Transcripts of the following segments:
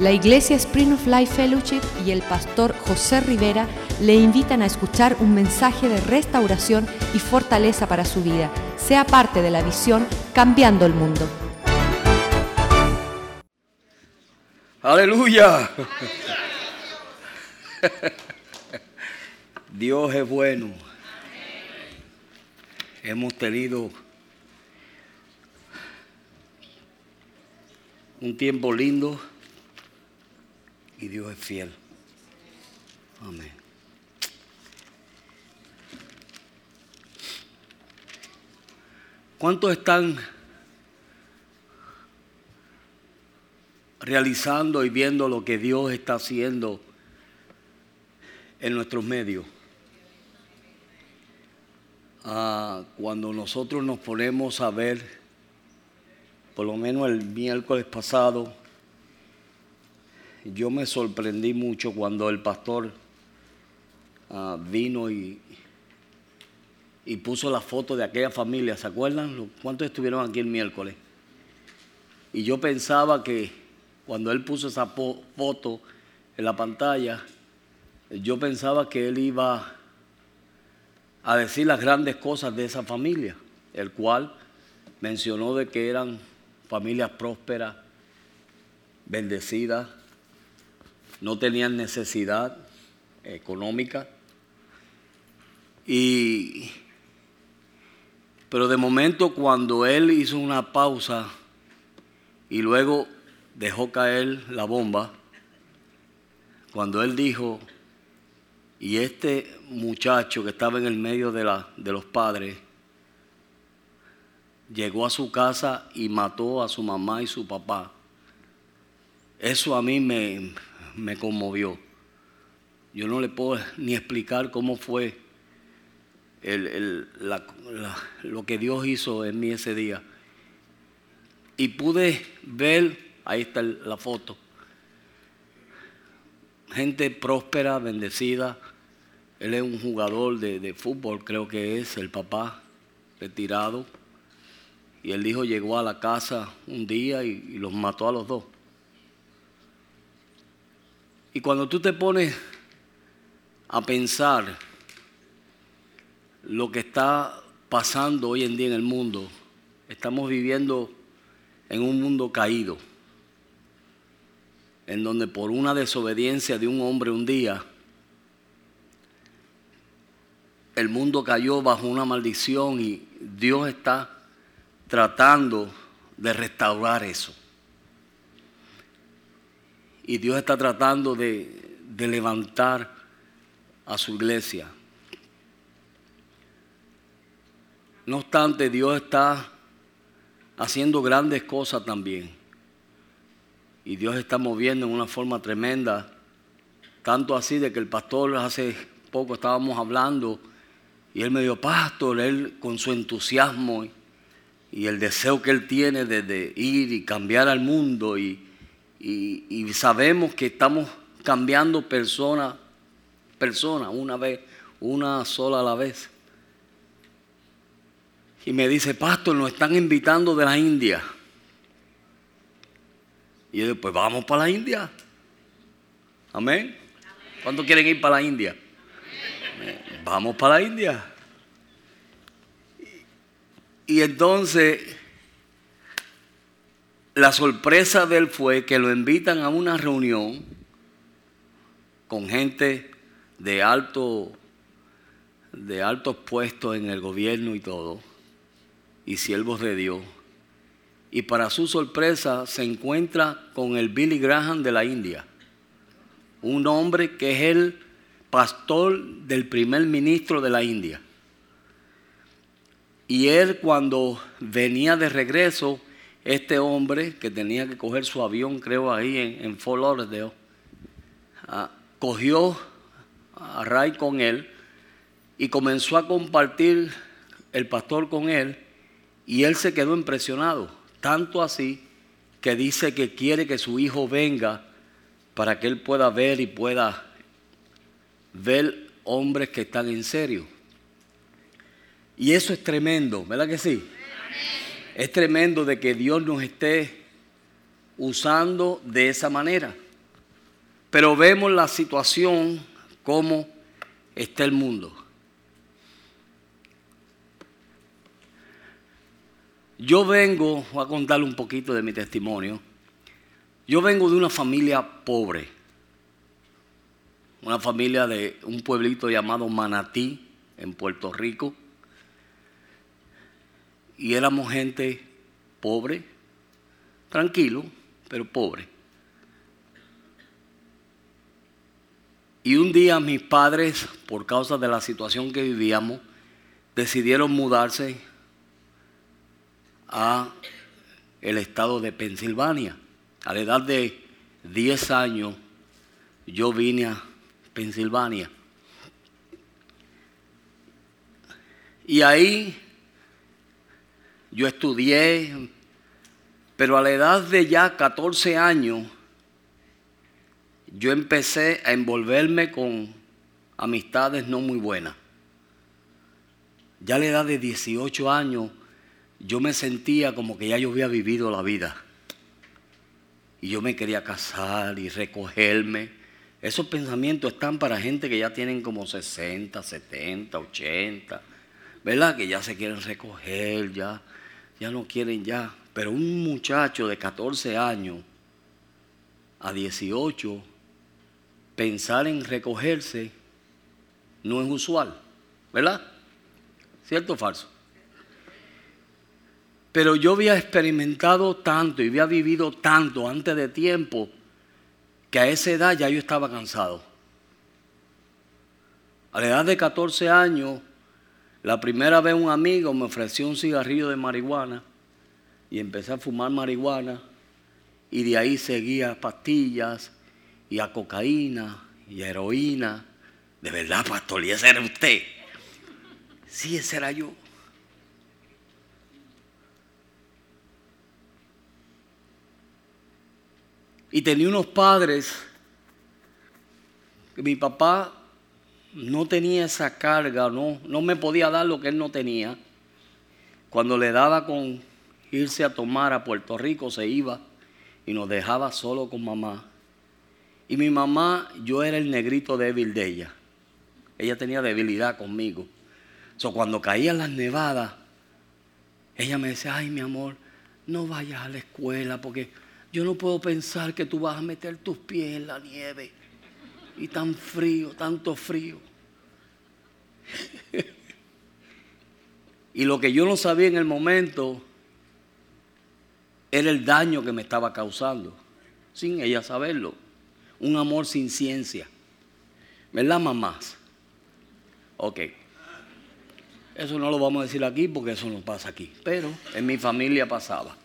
La Iglesia Spring of Life Fellowship y el pastor José Rivera le invitan a escuchar un mensaje de restauración y fortaleza para su vida. Sea parte de la visión Cambiando el Mundo. Aleluya. Dios es bueno. Hemos tenido un tiempo lindo y Dios es fiel. Amén. ¿Cuántos están realizando y viendo lo que Dios está haciendo en nuestros medios? Ah, cuando nosotros nos ponemos a ver, por lo menos el miércoles pasado, yo me sorprendí mucho cuando el pastor ah, vino y, y puso la foto de aquella familia. ¿Se acuerdan? ¿Cuántos estuvieron aquí el miércoles? Y yo pensaba que cuando él puso esa foto en la pantalla, yo pensaba que él iba a decir las grandes cosas de esa familia, el cual mencionó de que eran familias prósperas, bendecidas, no tenían necesidad económica. Y, pero de momento cuando él hizo una pausa y luego dejó caer la bomba, cuando él dijo, y este muchacho que estaba en el medio de, la, de los padres, llegó a su casa y mató a su mamá y su papá. Eso a mí me, me conmovió. Yo no le puedo ni explicar cómo fue lo que Dios hizo en mí ese día. Y pude ver, ahí está la foto, gente próspera, bendecida. Él es un jugador de, fútbol, creo que es el papá retirado. Y el hijo llegó a la casa un día y los mató a los dos. Y cuando tú te pones a pensar lo que está pasando hoy en día en el mundo, estamos viviendo en un mundo caído, en donde por una desobediencia de un hombre un día, el mundo cayó bajo una maldición y Dios está tratando de restaurar eso. Y Dios está tratando de, levantar a su iglesia. No obstante, Dios está haciendo grandes cosas también. Y Dios está moviendo en una forma tremenda. Tanto así de que el pastor hace poco estábamos hablando y él me dijo, pastor, él con su entusiasmo y, el deseo que él tiene de ir y cambiar al mundo y, y, sabemos que estamos cambiando persona, persona, una vez, una sola a la vez. Y me dice, pastor, nos están invitando de la India. Y yo digo, pues vamos para la India. Amén. ¿Cuántos quieren ir para la India? Vamos para la India. Y entonces la sorpresa de él fue que lo invitan a una reunión con gente de alto de altos puestos en el gobierno y todo, y siervos de Dios. Y para su sorpresa se encuentra con el Billy Graham de la India, un hombre que es el pastor del primer ministro de la India. Y él cuando venía de regreso, este hombre que tenía que coger su avión, creo ahí en, en Fort Lauderdale, ah, cogió a Ray con él y comenzó a compartir el pastor con él y él se quedó impresionado, tanto así que dice que quiere que su hijo venga para que él pueda ver y pueda ver hombres que están en serio. Y eso es tremendo, ¿verdad que sí? Es tremendo de que Dios nos esté usando de esa manera. pero vemos la situación como está el mundo. Yo vengo, voy a contarle un poquito de mi testimonio. Yo vengo de una familia pobre, una familia de un pueblito llamado Manatí, en Puerto Rico. Y éramos gente pobre, tranquilo, pero pobre. Y un día mis padres, por causa de la situación que vivíamos, decidieron mudarse a el estado de Pensilvania. A la edad de 10 años yo vine a Pensilvania. Y ahí yo estudié, pero a la edad de ya 14 años yo empecé a envolverme con amistades no muy buenas. Ya a la edad de 18 años yo me sentía como que ya yo había vivido la vida. Y yo me quería casar y recogerme. Esos pensamientos están para gente que ya tienen como 60, 70, 80, ¿verdad? Que ya se quieren recoger, ya, ya no quieren ya. Pero un muchacho de 14 años a 18 pensar en recogerse no es usual, ¿verdad? ¿Cierto o falso? Pero yo había experimentado tanto y había vivido tanto antes de tiempo que a esa edad ya yo estaba cansado. A la edad de 14 años, la primera vez un amigo me ofreció un cigarrillo de marihuana y empecé a fumar marihuana y de ahí seguía pastillas y a cocaína y a heroína. De verdad, pastor, y ese era usted. Sí, ese era yo. Y tenía unos padres mi papá no tenía esa carga, no, no me podía dar lo que él no tenía. Cuando le daba con irse a tomar a Puerto Rico, se iba y nos dejaba solo con mamá. Y mi mamá, yo era el negrito débil de ella. Ella tenía debilidad conmigo. So, cuando caían las nevadas, ella me decía, ay mi amor, no vayas a la escuela porque yo no puedo pensar que tú vas a meter tus pies en la nieve. Y tan frío, tanto frío. Y lo que yo no sabía en el momento era el daño que me estaba causando, sin ella saberlo un amor sin ciencia. ¿Verdad, mamás? Ok. Eso no lo vamos a decir aquí porque eso no pasa aquí. Pero en mi familia pasaba.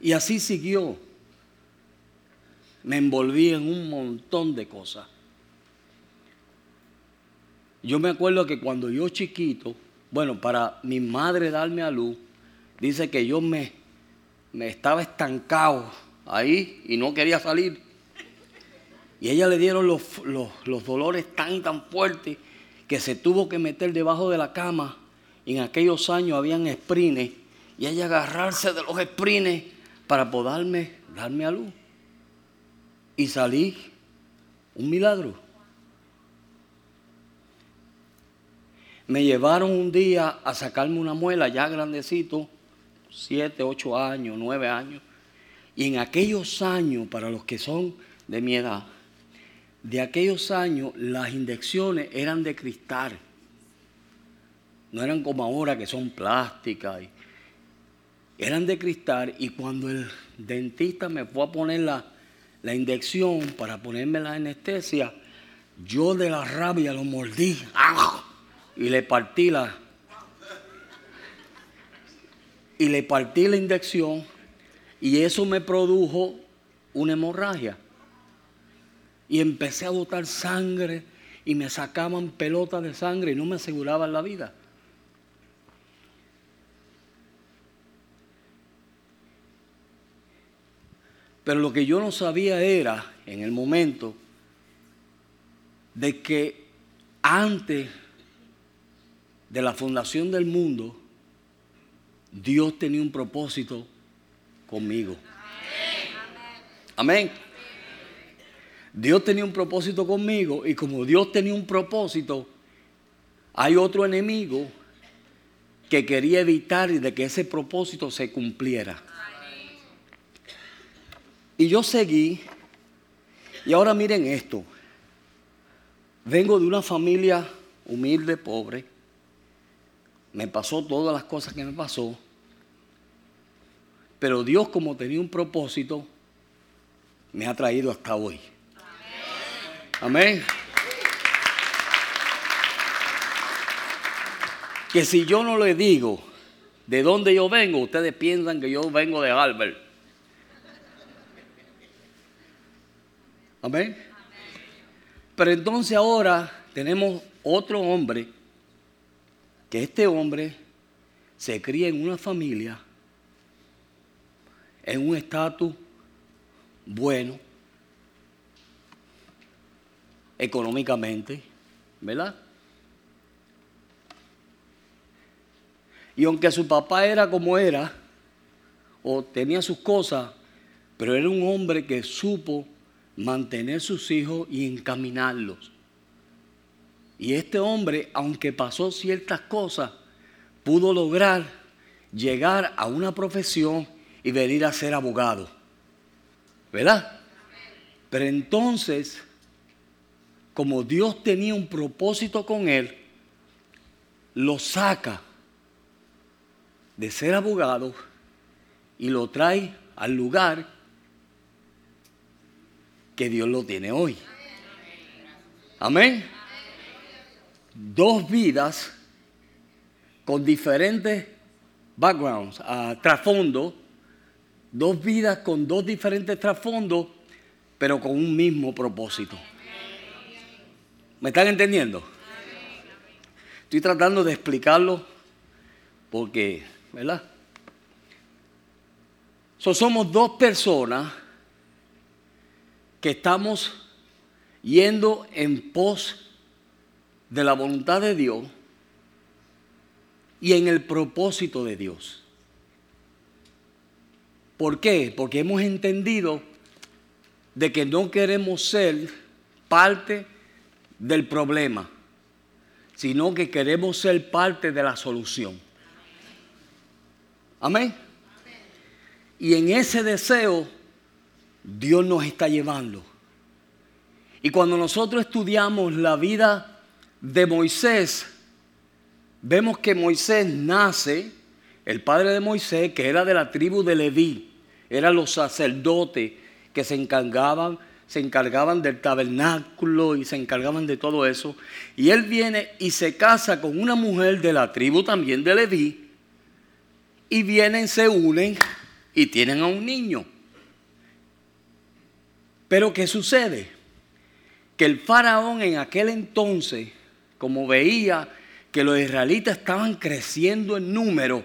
Y así siguió. Me envolví en un montón de cosas. Yo me acuerdo que cuando yo chiquito, bueno, para mi madre darme a luz, dice que yo me, me estaba estancado ahí y no quería salir. Y ella le dieron los, dolores tan tan fuertes que se tuvo que meter debajo de la cama. En aquellos años habían esprines y ella agarrarse de los esprines para poderme darme a luz. Y salí un milagro. Me llevaron un día a sacarme una muela ya grandecito, siete, ocho años, nueve años. Y en aquellos años, para los que son de mi edad, de aquellos años las inyecciones eran de cristal. No eran como ahora que son plásticas. Eran de cristal y cuando el dentista me fue a poner la, la inyección para ponerme la anestesia, yo de la rabia lo mordí y le partí la y le partí la inyección y eso me produjo una hemorragia. Y empecé a botar sangre y me sacaban pelotas de sangre y no me aseguraban la vida. Pero lo que yo no sabía era, en el momento, de que antes de la fundación del mundo, Dios tenía un propósito conmigo. Amén. Dios tenía un propósito conmigo y como Dios tenía un propósito, hay otro enemigo que quería evitar de que ese propósito se cumpliera. Y yo seguí, y ahora miren esto, vengo de una familia humilde, pobre, me pasó todas las cosas que me pasó, pero Dios como tenía un propósito, me ha traído hasta hoy. Amén. Que si yo no le digo de dónde yo vengo, ustedes piensan que yo vengo de Albert. Amén. Pero entonces ahora tenemos otro hombre, que este hombre se cría en una familia, en un estatus bueno, económicamente, ¿verdad? Y aunque su papá era como era, o tenía sus cosas, pero era un hombre que supo mantener sus hijos y encaminarlos. Y este hombre, aunque pasó ciertas cosas, pudo lograr llegar a una profesión y venir a ser abogado. ¿Verdad? Pero entonces, como Dios tenía un propósito con él, lo saca de ser abogado y lo trae al lugar que Dios lo tiene hoy. Amén. Dos vidas con diferentes backgrounds, uh, trasfondos, dos vidas con dos diferentes trasfondos, pero con un mismo propósito. ¿Me están entendiendo? Estoy tratando de explicarlo porque ¿verdad? somos dos personas que estamos yendo en pos de la voluntad de Dios y en el propósito de Dios. ¿Por qué? Porque hemos entendido de que no queremos ser parte del problema, sino que queremos ser parte de la solución. Amén. Y en ese deseo Dios nos está llevando. Y cuando nosotros estudiamos la vida de Moisés, vemos que Moisés nace, el padre de Moisés, que era de la tribu de Leví, eran los sacerdotes que se encargaban, se encargaban del tabernáculo y se encargaban de todo eso. Y él viene y se casa con una mujer de la tribu también de Leví, y vienen, se unen y tienen a un niño. Pero ¿qué sucede? Que el faraón en aquel entonces, como veía que los israelitas estaban creciendo en número,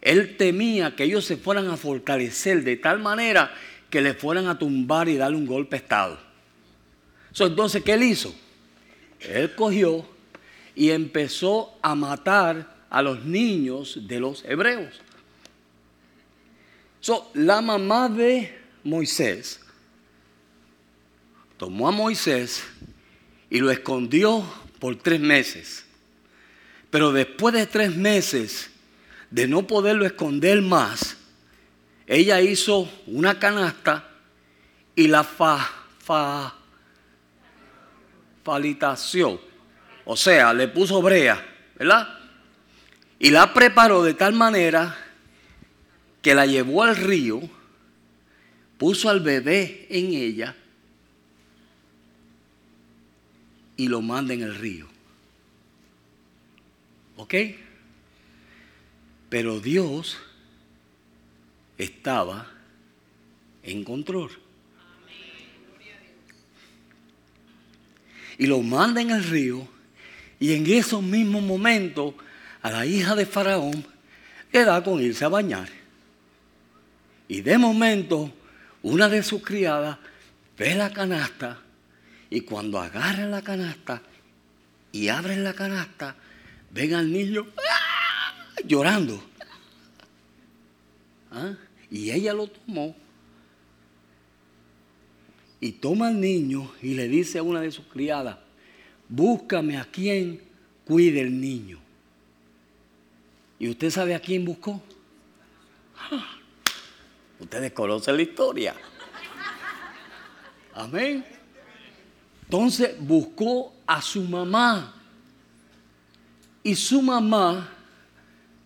él temía que ellos se fueran a fortalecer de tal manera que le fueran a tumbar y darle un golpe de estado. entonces, ¿qué él hizo? Él cogió y empezó a matar a los niños de los hebreos. So, la mamá de Moisés tomó a Moisés y lo escondió por tres meses. Pero después de tres meses de no poderlo esconder más, ella hizo una canasta y la fa, fa, falitación. O sea, le puso brea, ¿verdad? Y la preparó de tal manera que la llevó al río, puso al bebé en ella y lo manda en el río. ¿Ok? Pero Dios estaba en control. Y lo manda en el río y en esos mismos momentos a la hija de Faraón le da con irse a bañar. Y de momento, una de sus criadas ve la canasta y cuando agarra la canasta y abre la canasta, ven al niño ¡ah! llorando. ¿Ah? Y ella lo tomó y toma al niño y le dice a una de sus criadas, búscame a quien cuide el niño. ¿Y usted sabe a quién buscó? Ustedes conocen la historia. Amén. Entonces buscó a su mamá. Y su mamá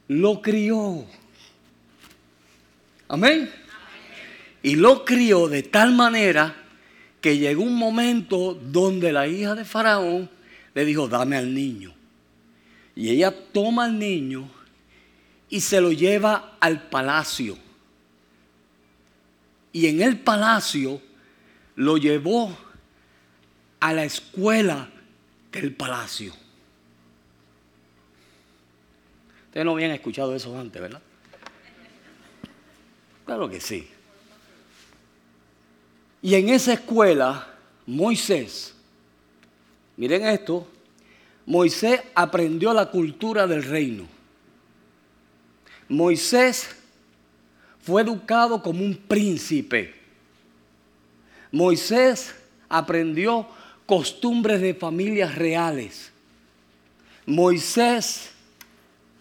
lo crió. Amén. Y lo crió de tal manera que llegó un momento donde la hija de Faraón le dijo, dame al niño. Y ella toma al niño y se lo lleva al palacio. Y en el palacio lo llevó a la escuela del palacio. Ustedes no habían escuchado eso antes, ¿verdad? Claro que sí. Y en esa escuela, Moisés, miren esto, Moisés aprendió la cultura del reino. Moisés fue educado como un príncipe. Moisés aprendió costumbres de familias reales. Moisés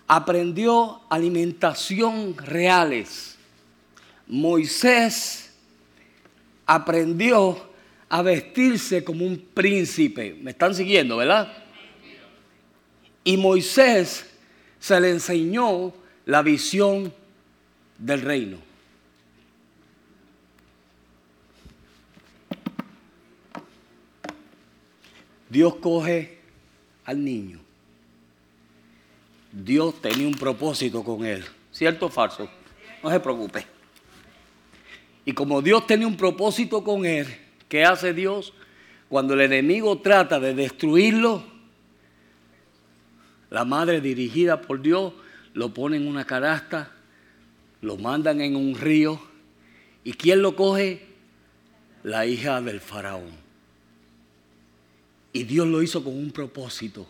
aprendió alimentación reales. Moisés aprendió a vestirse como un príncipe. ¿Me están siguiendo, verdad? Y Moisés se le enseñó la visión del reino. Dios coge al niño. Dios tenía un propósito con él. ¿Cierto o falso? No se preocupe. Y como Dios tenía un propósito con él, ¿qué hace Dios? Cuando el enemigo trata de destruirlo, la madre dirigida por Dios lo pone en una canasta, lo mandan en un río. ¿Y quién lo coge? La hija del faraón. Y Dios lo hizo con un propósito,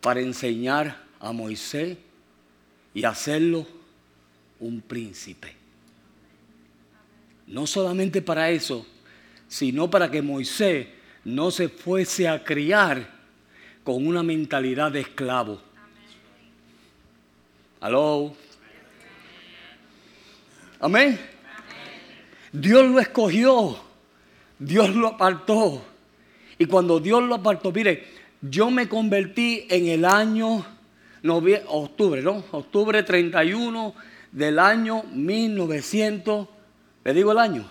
para enseñar a Moisés y hacerlo un príncipe. No solamente para eso, sino para que Moisés no se fuese a criar con una mentalidad de esclavo. Aló. Amén. Dios lo escogió. Dios lo apartó. Y cuando Dios lo apartó, mire, yo me convertí en el año octubre, ¿no? Octubre 31 del año 1900, ¿le digo el año?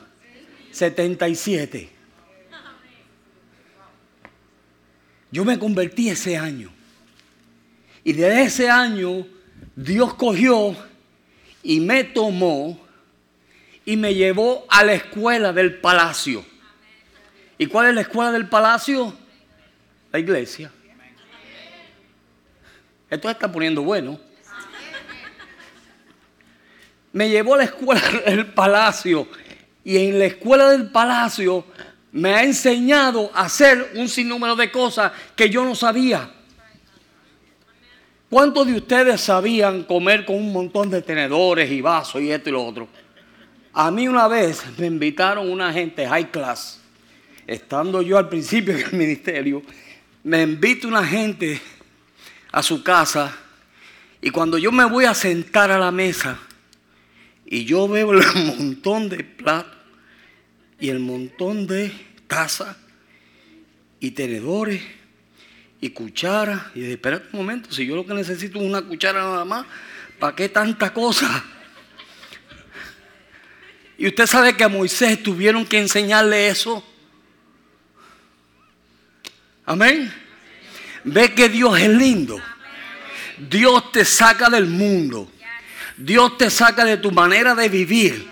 77. Yo me convertí ese año. Y de ese año Dios cogió y me tomó y me llevó a la escuela del palacio. ¿Y cuál es la escuela del palacio? La iglesia. Esto está poniendo bueno. Me llevó a la escuela del palacio y en la escuela del palacio me ha enseñado a hacer un sinnúmero de cosas que yo no sabía. ¿Cuántos de ustedes sabían comer con un montón de tenedores y vasos y esto y lo otro? A mí una vez me invitaron una gente high class estando yo al principio del ministerio, me invita una gente a su casa y cuando yo me voy a sentar a la mesa y yo veo el montón de platos y el montón de tazas y tenedores y cucharas y de espera un momento, si yo lo que necesito es una cuchara nada más, ¿para qué tanta cosa? Y usted sabe que a Moisés tuvieron que enseñarle eso. Amén. Ve que Dios es lindo. Dios te saca del mundo. Dios te saca de tu manera de vivir.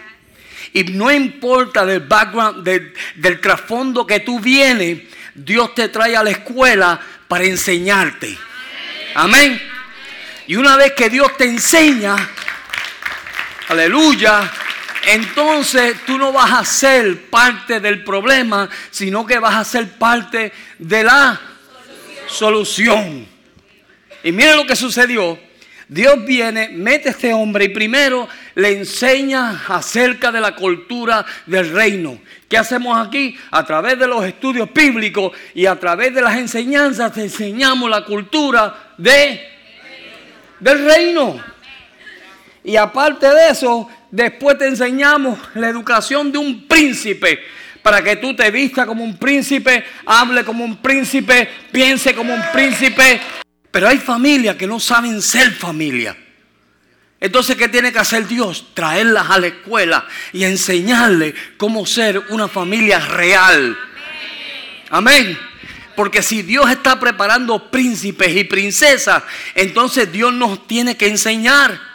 Y no importa del background, del, del trasfondo que tú vienes, Dios te trae a la escuela para enseñarte. Amén. Y una vez que Dios te enseña, aleluya, entonces tú no vas a ser parte del problema, sino que vas a ser parte de la solución. Y miren lo que sucedió. Dios viene, mete a este hombre y primero le enseña acerca de la cultura del reino. ¿Qué hacemos aquí? A través de los estudios bíblicos y a través de las enseñanzas te enseñamos la cultura de, del reino. Y aparte de eso, después te enseñamos la educación de un príncipe para que tú te vistas como un príncipe, hable como un príncipe, piense como un príncipe. Pero hay familias que no saben ser familia. Entonces, ¿qué tiene que hacer Dios? Traerlas a la escuela y enseñarles cómo ser una familia real. Amén. Porque si Dios está preparando príncipes y princesas, entonces Dios nos tiene que enseñar.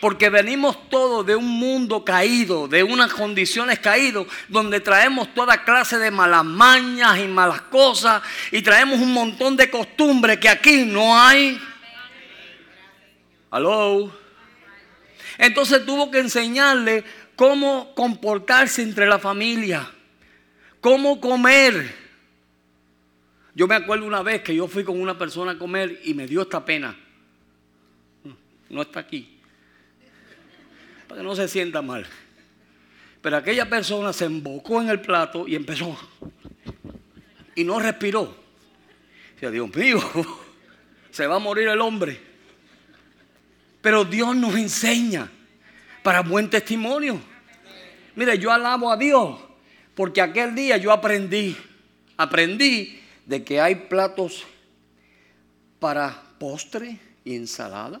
Porque venimos todos de un mundo caído, de unas condiciones caídas, donde traemos toda clase de malas mañas y malas cosas, y traemos un montón de costumbres que aquí no hay. Aló. Entonces tuvo que enseñarle cómo comportarse entre la familia, cómo comer. Yo me acuerdo una vez que yo fui con una persona a comer y me dio esta pena. No está aquí para que no se sienta mal. Pero aquella persona se embocó en el plato y empezó. Y no respiró. Dice, Dios mío, se va a morir el hombre. Pero Dios nos enseña para buen testimonio. Mire, yo alabo a Dios porque aquel día yo aprendí, aprendí de que hay platos para postre y ensalada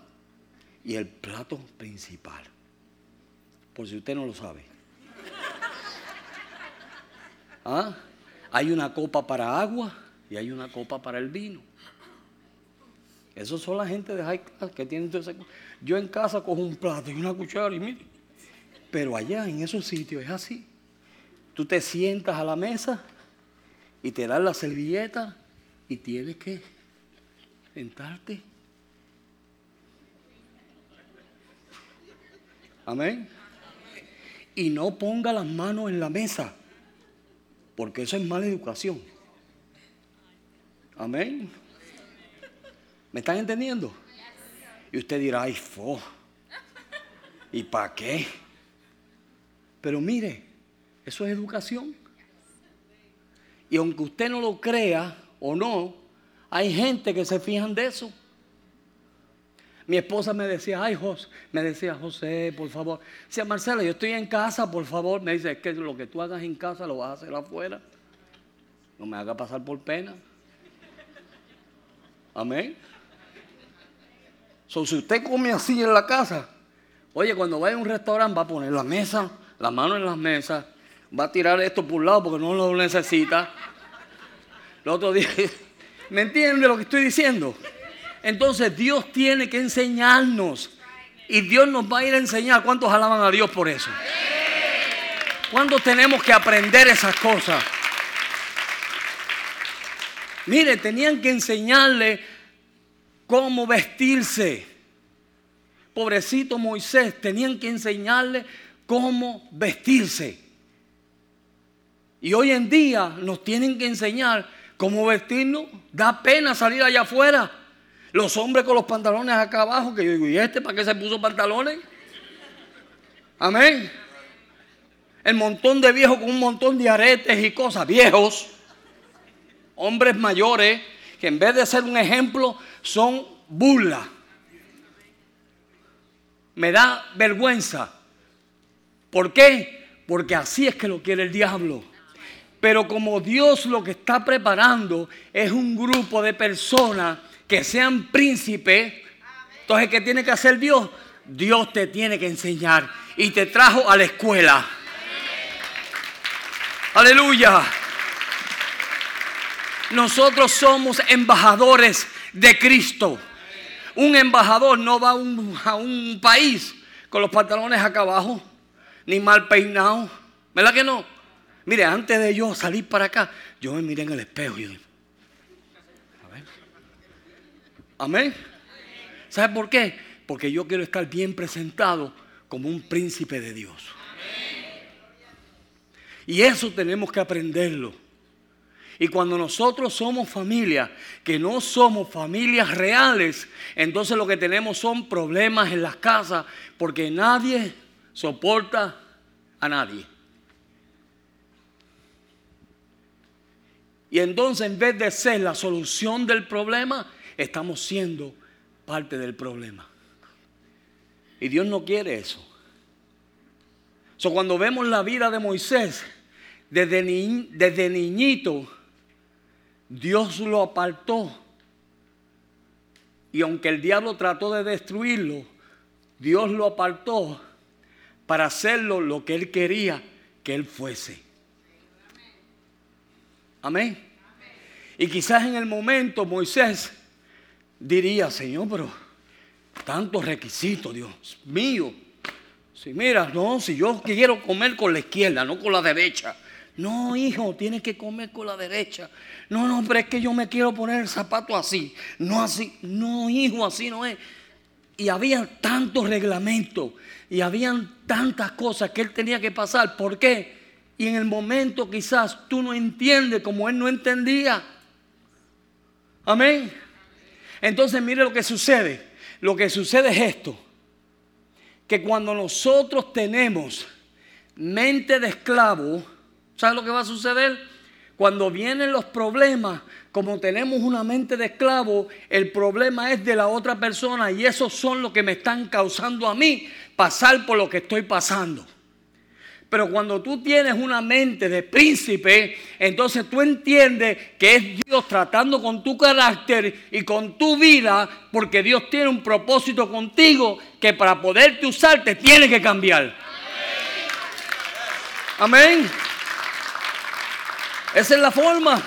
y el plato principal por si usted no lo sabe. ¿Ah? Hay una copa para agua y hay una copa para el vino. Esos son la gente de high class que tienen todo ese... Yo en casa cojo un plato y una cuchara y mire. Pero allá en esos sitios es así. Tú te sientas a la mesa y te dan la servilleta y tienes que sentarte. Amén y no ponga las manos en la mesa, porque eso es mala educación. Amén. ¿Me están entendiendo? Y usted dirá, ay, fo. ¿Y para qué? Pero mire, eso es educación. Y aunque usted no lo crea o no, hay gente que se fijan de eso. Mi esposa me decía, ay, José, me decía, José, por favor. Decía, Marcela, yo estoy en casa, por favor. Me dice, es que lo que tú hagas en casa lo vas a hacer afuera. No me haga pasar por pena. Amén. So, si usted come así en la casa, oye, cuando vaya a un restaurante va a poner la mesa, la mano en las mesas, va a tirar esto por un lado porque no lo necesita. El otro día, ¿me entiende lo que estoy diciendo? Entonces Dios tiene que enseñarnos. Y Dios nos va a ir a enseñar. ¿Cuántos alaban a Dios por eso? ¿Cuántos tenemos que aprender esas cosas? Mire, tenían que enseñarle cómo vestirse. Pobrecito Moisés, tenían que enseñarle cómo vestirse. Y hoy en día nos tienen que enseñar cómo vestirnos. Da pena salir allá afuera. Los hombres con los pantalones acá abajo, que yo digo, ¿y este para qué se puso pantalones? Amén. El montón de viejos con un montón de aretes y cosas, viejos, hombres mayores, que en vez de ser un ejemplo, son burla. Me da vergüenza. ¿Por qué? Porque así es que lo quiere el diablo. Pero como Dios lo que está preparando es un grupo de personas que sean príncipes. Entonces, ¿qué tiene que hacer Dios? Dios te tiene que enseñar y te trajo a la escuela. Aleluya. Nosotros somos embajadores de Cristo. Un embajador no va a un, país con los pantalones acá abajo, ni mal peinado. ¿Verdad que no? Mire, antes de yo salir para acá, yo me miré en el espejo y Amén. ¿Sabe por qué? Porque yo quiero estar bien presentado como un príncipe de Dios. Y eso tenemos que aprenderlo. Y cuando nosotros somos familia, que no somos familias reales, entonces lo que tenemos son problemas en las casas porque nadie soporta a nadie. Y entonces en vez de ser la solución del problema, estamos siendo parte del problema. Y Dios no quiere eso. So, cuando vemos la vida de Moisés, desde, desde niñito, Dios lo apartó. Y aunque el diablo trató de destruirlo, Dios lo apartó para hacerlo lo que él quería que él fuese. Amén. Y quizás en el momento Moisés diría, Señor, pero tantos requisitos, Dios mío. Si mira, no, si yo quiero comer con la izquierda, no con la derecha. No, hijo, tienes que comer con la derecha. No, no, pero es que yo me quiero poner el zapato así, no así. No, hijo, así no es. Y había tantos reglamentos y habían tantas cosas que él tenía que pasar. ¿Por qué? Y en el momento quizás tú no entiendes como él no entendía. Amén. Entonces mire lo que sucede. Lo que sucede es esto. Que cuando nosotros tenemos mente de esclavo, ¿Sabes lo que va a suceder? Cuando vienen los problemas, como tenemos una mente de esclavo, el problema es de la otra persona y esos son los que me están causando a mí pasar por lo que estoy pasando. Pero cuando tú tienes una mente de príncipe, entonces tú entiendes que es Dios tratando con tu carácter y con tu vida, porque Dios tiene un propósito contigo que para poderte usar te tiene que cambiar. Amén. Esa es la forma.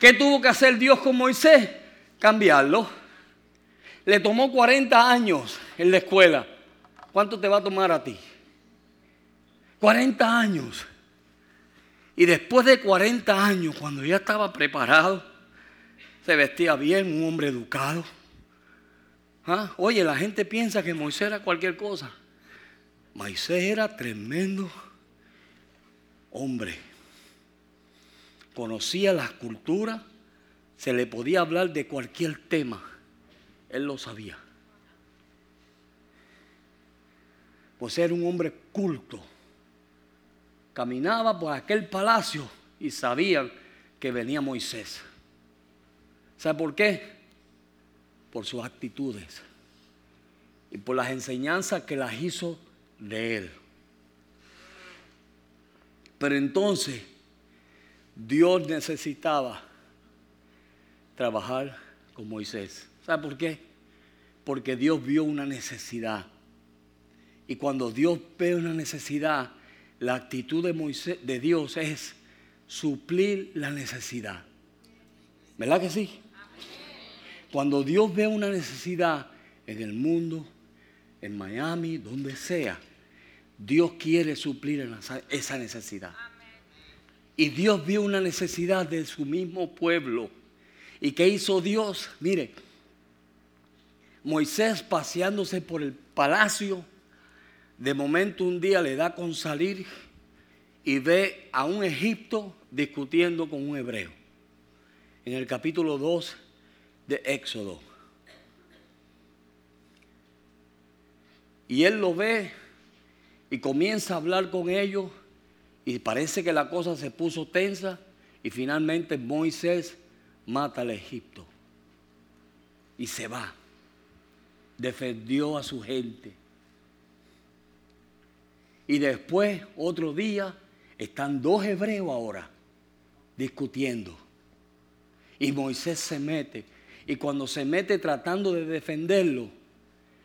¿Qué tuvo que hacer Dios con Moisés? Cambiarlo. Le tomó 40 años en la escuela. ¿Cuánto te va a tomar a ti? 40 años. Y después de 40 años, cuando ya estaba preparado, se vestía bien, un hombre educado. ¿Ah? Oye, la gente piensa que Moisés era cualquier cosa. Moisés era tremendo hombre conocía las culturas, se le podía hablar de cualquier tema, él lo sabía. Pues era un hombre culto. Caminaba por aquel palacio y sabía que venía Moisés. ¿Sabe por qué? Por sus actitudes y por las enseñanzas que las hizo de él. Pero entonces Dios necesitaba trabajar con Moisés. ¿Sabe por qué? Porque Dios vio una necesidad. Y cuando Dios ve una necesidad, la actitud de, Dios es suplir la necesidad. ¿Verdad que sí? Cuando Dios ve una necesidad en el mundo, en Miami, donde sea, Dios quiere suplir esa necesidad. Y Dios vio una necesidad de su mismo pueblo. ¿Y qué hizo Dios? Mire, Moisés paseándose por el palacio, de momento un día le da con salir y ve a un Egipto discutiendo con un hebreo. En el capítulo 2 de Éxodo. Y él lo ve y comienza a hablar con ellos y parece que la cosa se puso tensa y finalmente Moisés mata al Egipto y se va. Defendió a su gente. Y después, otro día, están dos hebreos ahora discutiendo. Y Moisés se mete. Y cuando se mete tratando de defenderlo,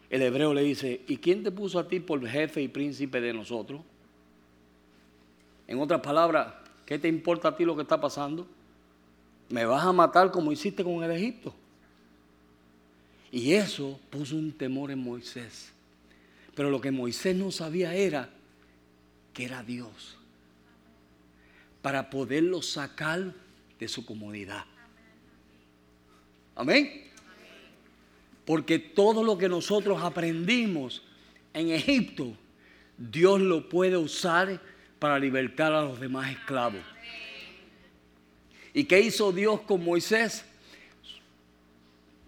el hebreo le dice, ¿y quién te puso a ti por jefe y príncipe de nosotros? En otras palabras, ¿qué te importa a ti lo que está pasando? ¿Me vas a matar como hiciste con el Egipto? Y eso puso un temor en Moisés. Pero lo que Moisés no sabía era que era Dios. Para poderlo sacar de su comodidad. Amén. Porque todo lo que nosotros aprendimos en Egipto, Dios lo puede usar para libertar a los demás esclavos. ¿Y qué hizo Dios con Moisés?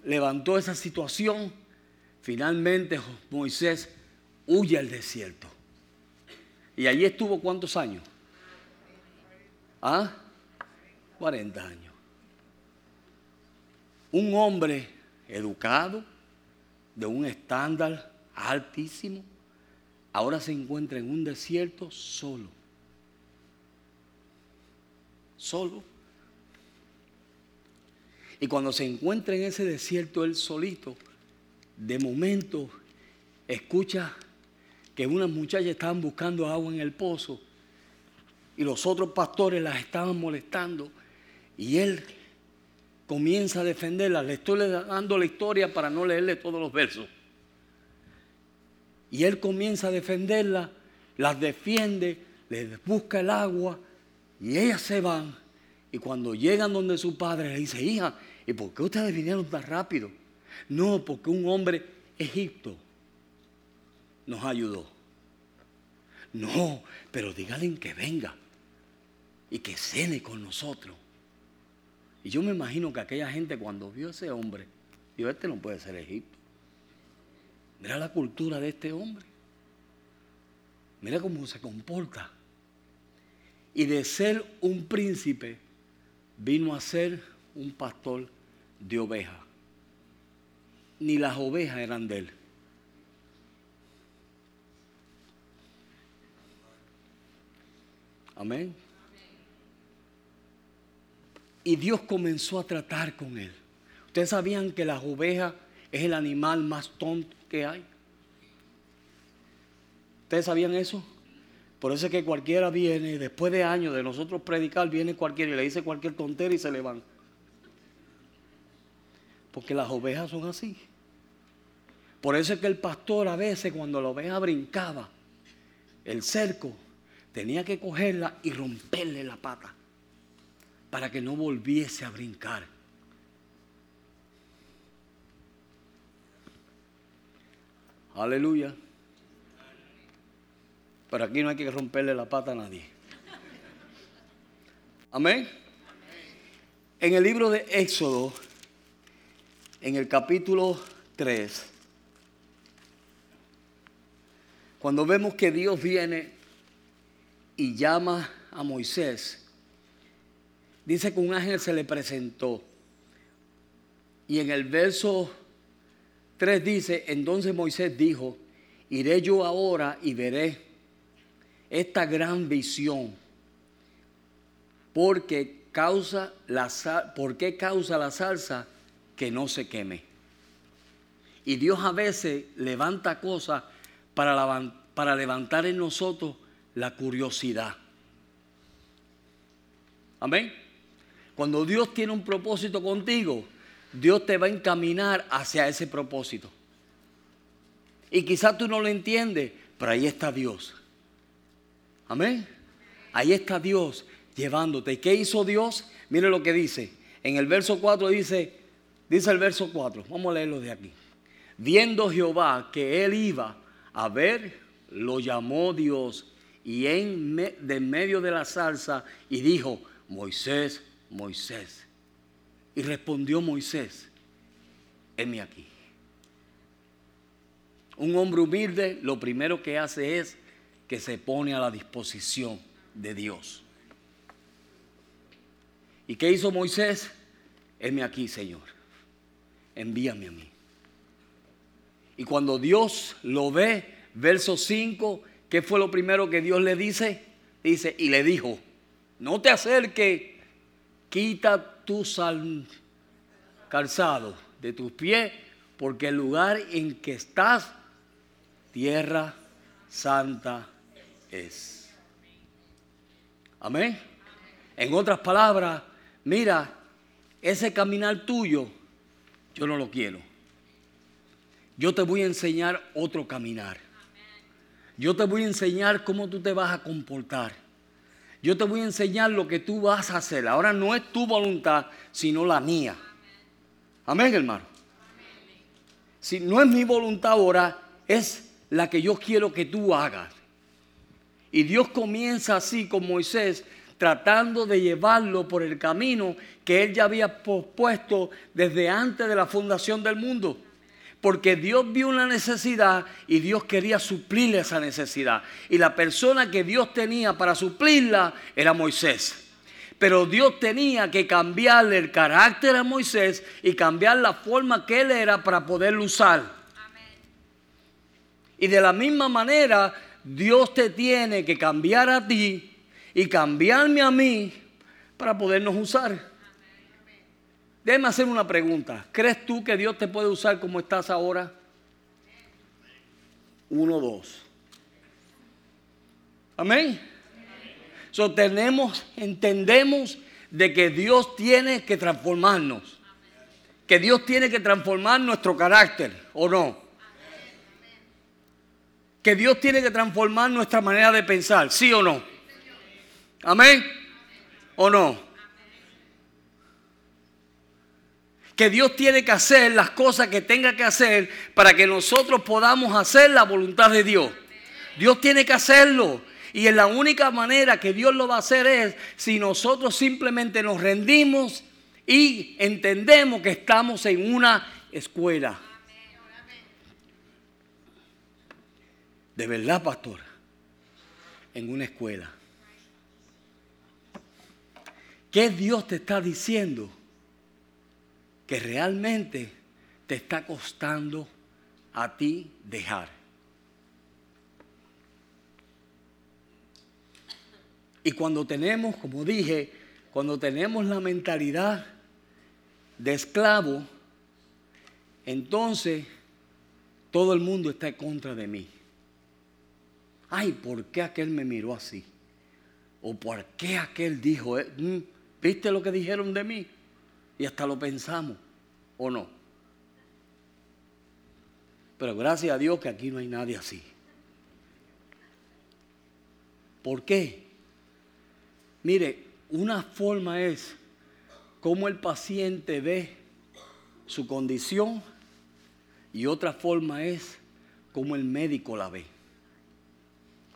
Levantó esa situación. Finalmente Moisés huye al desierto. ¿Y allí estuvo cuántos años? ¿Ah? 40 años. Un hombre educado, de un estándar altísimo, ahora se encuentra en un desierto solo. Solo. Y cuando se encuentra en ese desierto él solito, de momento escucha que unas muchachas estaban buscando agua en el pozo y los otros pastores las estaban molestando y él comienza a defenderlas. Le estoy dando la historia para no leerle todos los versos. Y él comienza a defenderlas, las defiende, les busca el agua y ellas se van. Y cuando llegan donde su padre le dice, hija, ¿y por qué ustedes vinieron tan rápido? No, porque un hombre egipto nos ayudó. No, pero díganle que venga y que cene con nosotros. Y yo me imagino que aquella gente cuando vio a ese hombre, dijo, este no puede ser Egipto. Mira la cultura de este hombre. Mira cómo se comporta. Y de ser un príncipe, vino a ser un pastor de ovejas. Ni las ovejas eran de él. Amén. Y Dios comenzó a tratar con él. Ustedes sabían que las ovejas es el animal más tonto que hay. ¿Ustedes sabían eso? Por eso es que cualquiera viene, después de años de nosotros predicar, viene cualquiera y le dice cualquier tontera y se le van. Porque las ovejas son así. Por eso es que el pastor a veces cuando la oveja brincaba, el cerco, tenía que cogerla y romperle la pata para que no volviese a brincar. Aleluya. Pero aquí no hay que romperle la pata a nadie. Amén. En el libro de Éxodo, en el capítulo 3, cuando vemos que Dios viene y llama a Moisés, dice que un ángel se le presentó. Y en el verso 3 dice, entonces Moisés dijo, iré yo ahora y veré esta gran visión, porque causa la, ¿por qué causa la salsa que no se queme? Y Dios a veces levanta cosas para, para levantar en nosotros la curiosidad. Amén. Cuando Dios tiene un propósito contigo, Dios te va a encaminar hacia ese propósito. Y quizás tú no lo entiendes, pero ahí está Dios. Amén. Ahí está Dios llevándote. ¿Y qué hizo Dios? Mire lo que dice. En el verso 4 dice, dice el verso 4, vamos a leerlo de aquí. Viendo Jehová que él iba a ver, lo llamó Dios y en de medio de la salsa y dijo, Moisés, Moisés. Y respondió Moisés, heme aquí. Un hombre humilde lo primero que hace es que se pone a la disposición de Dios. ¿Y qué hizo Moisés? Heme aquí, Señor. Envíame a mí. Y cuando Dios lo ve, verso 5, ¿qué fue lo primero que Dios le dice? Dice, y le dijo, no te acerques, quita tu calzado de tus pies, porque el lugar en que estás, tierra santa es. Amén. En otras palabras, mira, ese caminar tuyo, yo no lo quiero. Yo te voy a enseñar otro caminar. Yo te voy a enseñar cómo tú te vas a comportar. Yo te voy a enseñar lo que tú vas a hacer. Ahora no es tu voluntad, sino la mía. Amén, hermano. Si no es mi voluntad ahora, es la que yo quiero que tú hagas. Y Dios comienza así con Moisés, tratando de llevarlo por el camino que Él ya había puesto desde antes de la fundación del mundo. Porque Dios vio una necesidad y Dios quería suplirle esa necesidad. Y la persona que Dios tenía para suplirla era Moisés. Pero Dios tenía que cambiarle el carácter a Moisés y cambiar la forma que él era para poderlo usar. Y de la misma manera, Dios te tiene que cambiar a ti y cambiarme a mí para podernos usar. Déjame hacer una pregunta. ¿Crees tú que Dios te puede usar como estás ahora? Uno, dos. Amén. So, tenemos, entendemos de que Dios tiene que transformarnos. Que Dios tiene que transformar nuestro carácter, ¿o no? Que Dios tiene que transformar nuestra manera de pensar, ¿sí o no? Amén. ¿O no? Que Dios tiene que hacer las cosas que tenga que hacer para que nosotros podamos hacer la voluntad de Dios. Dios tiene que hacerlo. Y en la única manera que Dios lo va a hacer es si nosotros simplemente nos rendimos y entendemos que estamos en una escuela. De verdad, pastor, en una escuela. ¿Qué Dios te está diciendo? Que realmente te está costando a ti dejar. Y cuando tenemos, como dije, cuando tenemos la mentalidad de esclavo, entonces todo el mundo está en contra de mí. Ay, ¿por qué aquel me miró así? ¿O por qué aquel dijo, eh, mm, viste lo que dijeron de mí? Y hasta lo pensamos, ¿o no? Pero gracias a Dios que aquí no hay nadie así. ¿Por qué? Mire, una forma es cómo el paciente ve su condición y otra forma es cómo el médico la ve.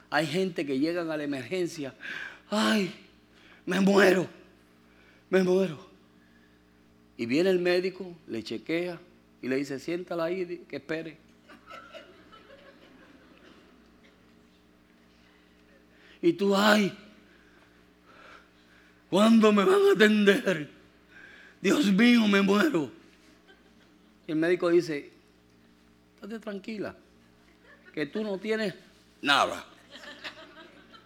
Hay gente que llegan a la emergencia, ay, me muero, me muero. Y viene el médico, le chequea y le dice, siéntala ahí, que espere. Y tú, ay, ¿Cuándo me van a atender? Dios mío, me muero. Y el médico dice, estate tranquila, que tú no tienes nada.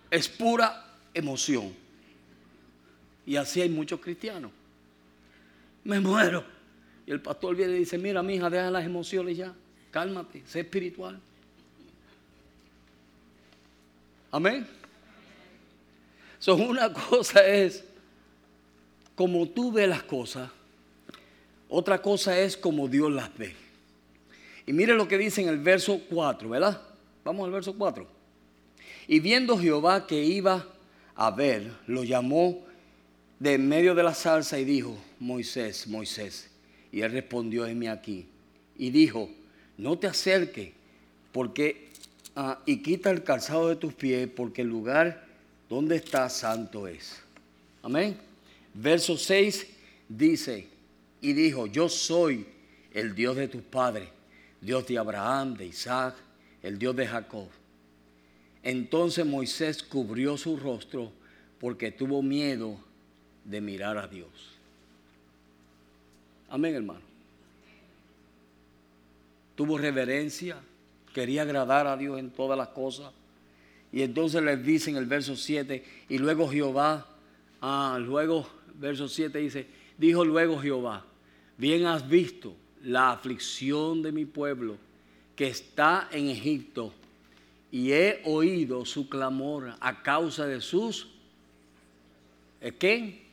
Es pura emoción. Y así hay muchos cristianos. Me muero. Y el pastor viene y dice, mira, mi hija, deja las emociones ya. Cálmate, sé espiritual. Amén. Son una cosa es como tú ves las cosas, otra cosa es como Dios las ve. Y mire lo que dice en el verso 4, ¿verdad? Vamos al verso 4. Y viendo Jehová que iba a ver, lo llamó de en medio de la salsa y dijo, Moisés, Moisés. Y él respondió, heme aquí. Y dijo, no te acerques, porque, ah, y quita el calzado de tus pies, porque el lugar donde estás santo es. Amén. Verso 6 dice, y dijo, yo soy el Dios de tus padres, Dios de Abraham, de Isaac, el Dios de Jacob. Entonces Moisés cubrió su rostro porque tuvo miedo de mirar a Dios. Amén, hermano. Tuvo reverencia, quería agradar a Dios en todas las cosas. Y entonces les dice en el verso 7, y luego Jehová, ah, luego verso 7 dice, dijo luego Jehová, bien has visto la aflicción de mi pueblo que está en Egipto y he oído su clamor a causa de sus... ¿Qué?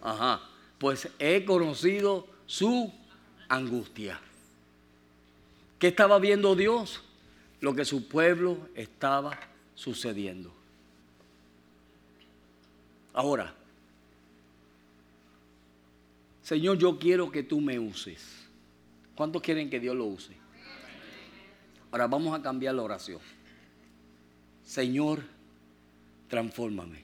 Ajá. Pues he conocido su angustia. ¿Qué estaba viendo Dios? Lo que su pueblo estaba sucediendo. Ahora, Señor, yo quiero que tú me uses. ¿Cuántos quieren que Dios lo use? Ahora vamos a cambiar la oración. Señor, transfórmame.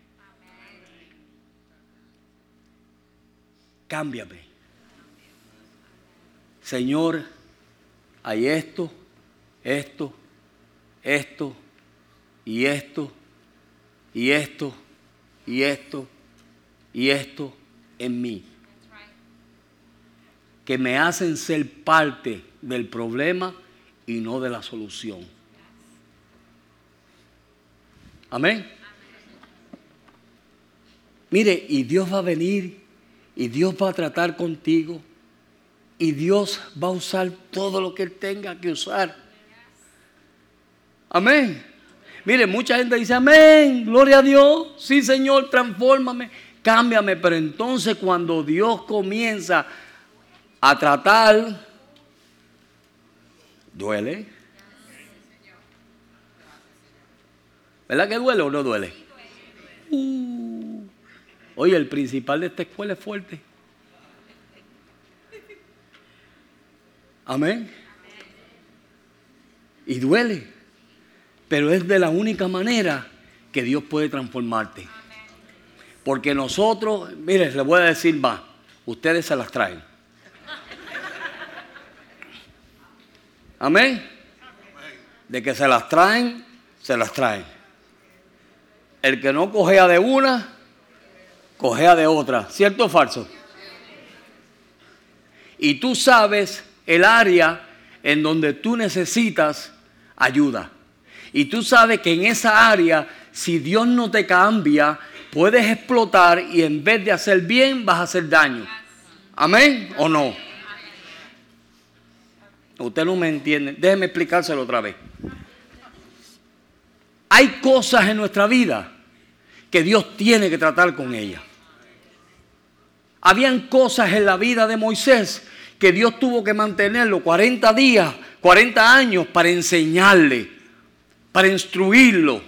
Cámbiame. Señor, hay esto, esto, esto, y esto, y esto, y esto, y esto en mí. Que me hacen ser parte del problema y no de la solución. Amén. Mire, y Dios va a venir y Dios va a tratar contigo y Dios va a usar todo lo que Él tenga que usar. Amén. Mire, mucha gente dice, amén, gloria a Dios. Sí, Señor, transfórmame, cámbiame. Pero entonces cuando Dios comienza a tratar, duele. ¿Verdad que duele o no duele? Uh. Oye, el principal de esta escuela es fuerte. Amén. Y duele. Pero es de la única manera que Dios puede transformarte. Porque nosotros, mire, les voy a decir más, ustedes se las traen. Amén. De que se las traen, se las traen. El que no cogea de una, cogea de otra. ¿Cierto o falso? Y tú sabes el área en donde tú necesitas ayuda. Y tú sabes que en esa área, si Dios no te cambia, puedes explotar y en vez de hacer bien, vas a hacer daño. ¿Amén o no? Usted no me entiende. Déjeme explicárselo otra vez. Hay cosas en nuestra vida que Dios tiene que tratar con ellas. Habían cosas en la vida de Moisés que Dios tuvo que mantenerlo 40 días, 40 años para enseñarle, para instruirlo,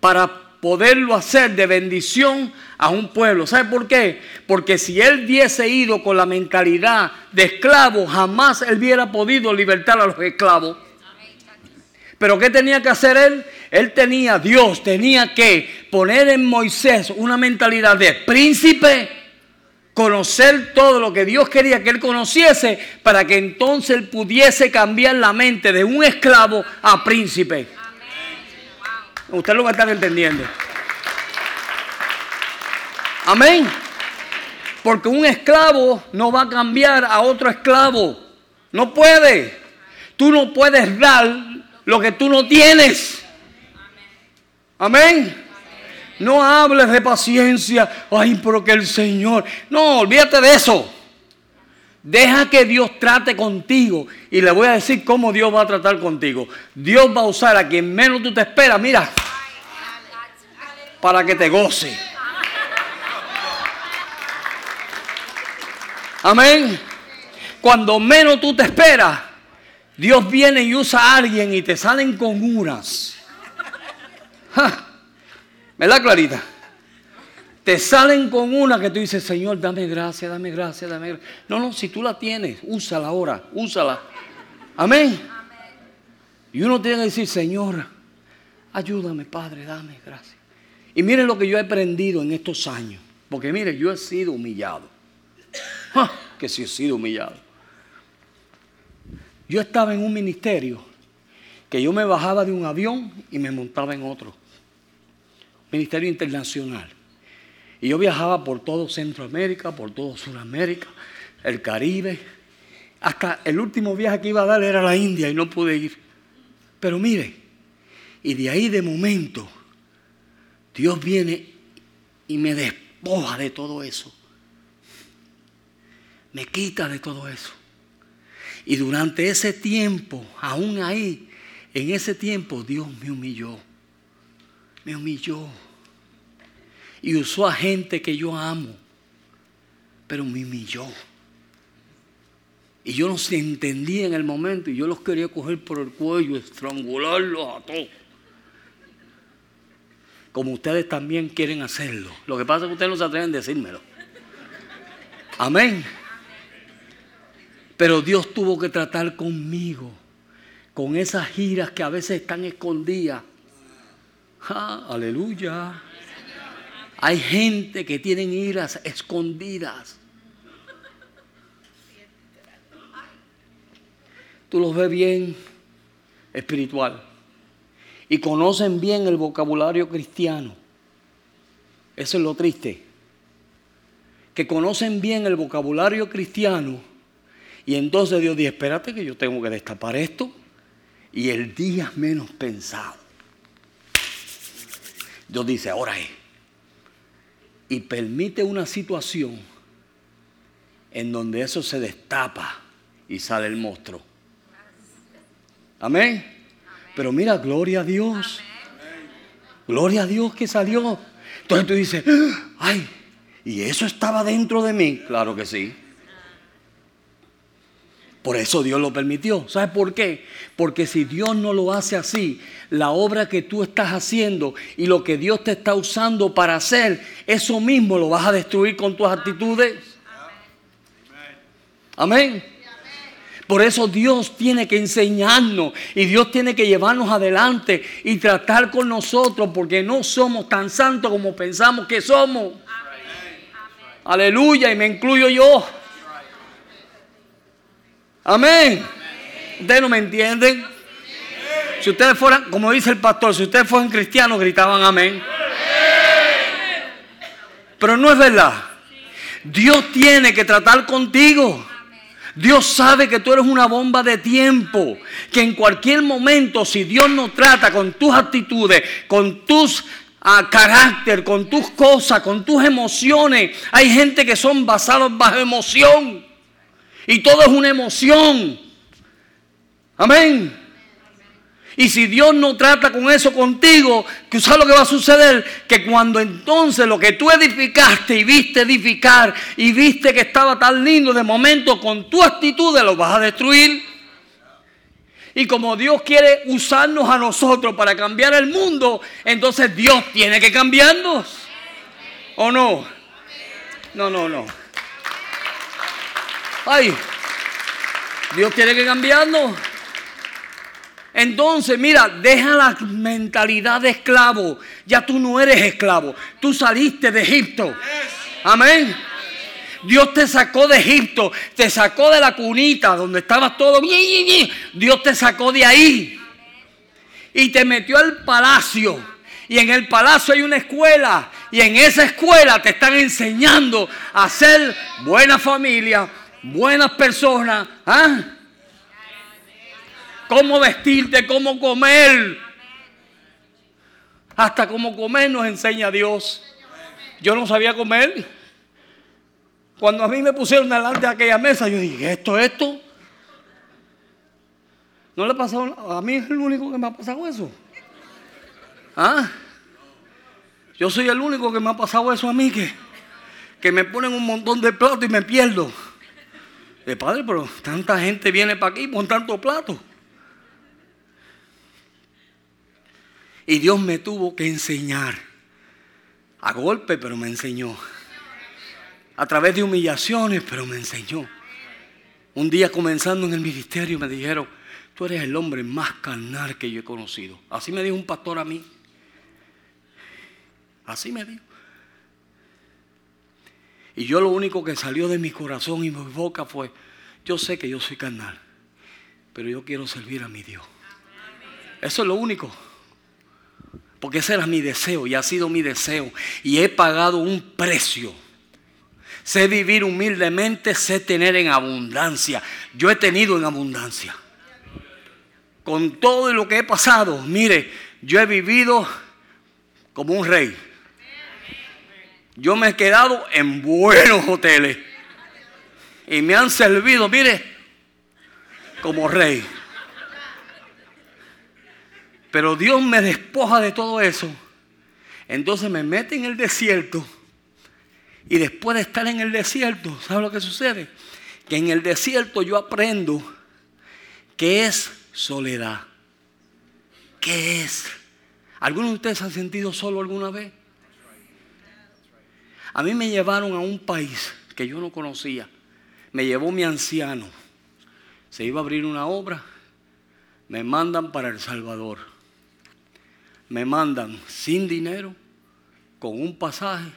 para poderlo hacer de bendición a un pueblo. ¿Sabe por qué? Porque si él hubiese ido con la mentalidad de esclavo, jamás él hubiera podido libertar a los esclavos. Pero ¿qué tenía que hacer él? Él tenía, Dios tenía que poner en Moisés una mentalidad de príncipe conocer todo lo que Dios quería que él conociese para que entonces él pudiese cambiar la mente de un esclavo a príncipe. Usted lo va a estar entendiendo. Amén. Porque un esclavo no va a cambiar a otro esclavo. No puede. Tú no puedes dar lo que tú no tienes. Amén. No hables de paciencia. Ay, pero que el Señor. No, olvídate de eso. Deja que Dios trate contigo. Y le voy a decir cómo Dios va a tratar contigo. Dios va a usar a quien menos tú te esperas. Mira. Para que te goce. Amén. Cuando menos tú te esperas, Dios viene y usa a alguien y te salen con unas. ¿Verdad, Clarita? Te salen con una que tú dices, Señor, dame gracia, dame gracia, dame gracia. No, no, si tú la tienes, úsala ahora, úsala. Amén. Y uno tiene que decir, Señor, ayúdame, Padre, dame gracia. Y miren lo que yo he aprendido en estos años. Porque mire, yo he sido humillado. Que sí he sido humillado. Yo estaba en un ministerio que yo me bajaba de un avión y me montaba en otro ministerio internacional. Y yo viajaba por todo Centroamérica, por todo Sudamérica, el Caribe. Hasta el último viaje que iba a dar era la India y no pude ir. Pero mire, y de ahí de momento, Dios viene y me despoja de todo eso. Me quita de todo eso. Y durante ese tiempo, aún ahí, en ese tiempo, Dios me humilló. Me humilló y usó a gente que yo amo, pero me humilló. Y yo no se entendía en el momento y yo los quería coger por el cuello, estrangularlos a todos. Como ustedes también quieren hacerlo. Lo que pasa es que ustedes no se atreven a decírmelo. Amén. Pero Dios tuvo que tratar conmigo, con esas giras que a veces están escondidas. Aleluya. Hay gente que tienen iras escondidas. Tú los ves bien espiritual y conocen bien el vocabulario cristiano. Eso es lo triste. Que conocen bien el vocabulario cristiano y entonces Dios dice, espérate que yo tengo que destapar esto y el día menos pensado. Dios dice, ahora es. Y permite una situación en donde eso se destapa y sale el monstruo. Amén. Pero mira, gloria a Dios. Gloria a Dios que salió. Entonces tú dices, ay, ¿y eso estaba dentro de mí? Claro que sí. Por eso Dios lo permitió. ¿Sabes por qué? Porque si Dios no lo hace así, la obra que tú estás haciendo y lo que Dios te está usando para hacer, eso mismo lo vas a destruir con tus actitudes. Amén. Por eso Dios tiene que enseñarnos y Dios tiene que llevarnos adelante y tratar con nosotros porque no somos tan santos como pensamos que somos. Aleluya, y me incluyo yo. Amén. ¿Ustedes no me entienden? Si ustedes fueran, como dice el pastor, si ustedes fueran cristianos, gritaban amén. Pero no es verdad. Dios tiene que tratar contigo. Dios sabe que tú eres una bomba de tiempo, que en cualquier momento, si Dios no trata con tus actitudes, con tus ah, carácter, con tus cosas, con tus emociones, hay gente que son basados bajo emoción. Y todo es una emoción. Amén. Y si Dios no trata con eso contigo, que sabes lo que va a suceder, que cuando entonces lo que tú edificaste y viste edificar y viste que estaba tan lindo, de momento con tu actitud lo vas a destruir. Y como Dios quiere usarnos a nosotros para cambiar el mundo, entonces Dios tiene que cambiarnos. ¿O no? No, no, no. Ay, Dios tiene que cambiarnos. Entonces, mira, deja la mentalidad de esclavo. Ya tú no eres esclavo. Tú saliste de Egipto. Amén. Dios te sacó de Egipto, te sacó de la cunita donde estabas todo. Dios te sacó de ahí y te metió al palacio. Y en el palacio hay una escuela. Y en esa escuela te están enseñando a ser buena familia, buenas personas, ¿ah? Cómo vestirte, cómo comer. Hasta cómo comer nos enseña Dios. Yo no sabía comer. Cuando a mí me pusieron delante de aquella mesa, yo dije, ¿esto, esto? ¿No le ha pasado? A mí es el único que me ha pasado eso. ¿Ah? Yo soy el único que me ha pasado eso a mí, que, que me ponen un montón de platos y me pierdo. Eh, padre, pero tanta gente viene para aquí con tanto plato. Y Dios me tuvo que enseñar. A golpe, pero me enseñó. A través de humillaciones, pero me enseñó. Un día comenzando en el ministerio me dijeron, tú eres el hombre más carnal que yo he conocido. Así me dijo un pastor a mí. Así me dijo. Y yo lo único que salió de mi corazón y mi boca fue, yo sé que yo soy carnal, pero yo quiero servir a mi Dios. Eso es lo único. Porque ese era mi deseo y ha sido mi deseo. Y he pagado un precio. Sé vivir humildemente, sé tener en abundancia. Yo he tenido en abundancia. Con todo lo que he pasado, mire, yo he vivido como un rey. Yo me he quedado en buenos hoteles. Y me han servido, mire, como rey. Pero Dios me despoja de todo eso. Entonces me mete en el desierto. Y después de estar en el desierto, ¿sabe lo que sucede? Que en el desierto yo aprendo qué es soledad. ¿Qué es? ¿Algunos de ustedes han sentido solo alguna vez? A mí me llevaron a un país que yo no conocía. Me llevó mi anciano. Se iba a abrir una obra. Me mandan para El Salvador. Me mandan sin dinero, con un pasaje.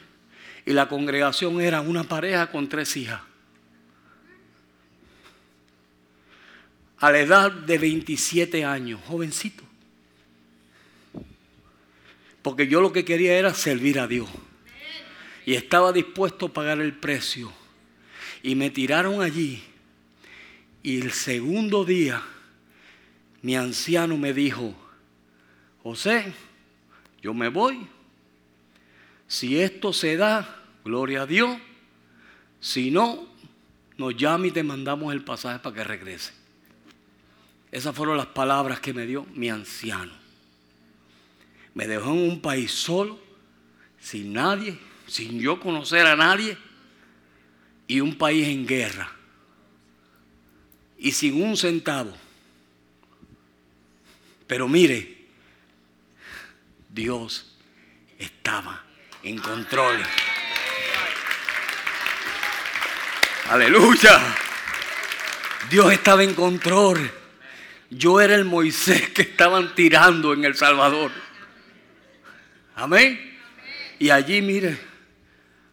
Y la congregación era una pareja con tres hijas. a la edad de 27 años, jovencito. Porque yo lo que quería era servir a Dios. Y estaba dispuesto a pagar el precio. Y me tiraron allí. Y el segundo día, mi anciano me dijo, José, yo me voy. Si esto se da, gloria a Dios. Si no, nos llama y te mandamos el pasaje para que regrese. Esas fueron las palabras que me dio mi anciano. Me dejó en un país solo, sin nadie, sin yo conocer a nadie, y un país en guerra, y sin un centavo. Pero mire, Dios estaba en control. Aleluya. Dios estaba en control. Yo era el Moisés que estaban tirando en El Salvador. Amén. Y allí, mire,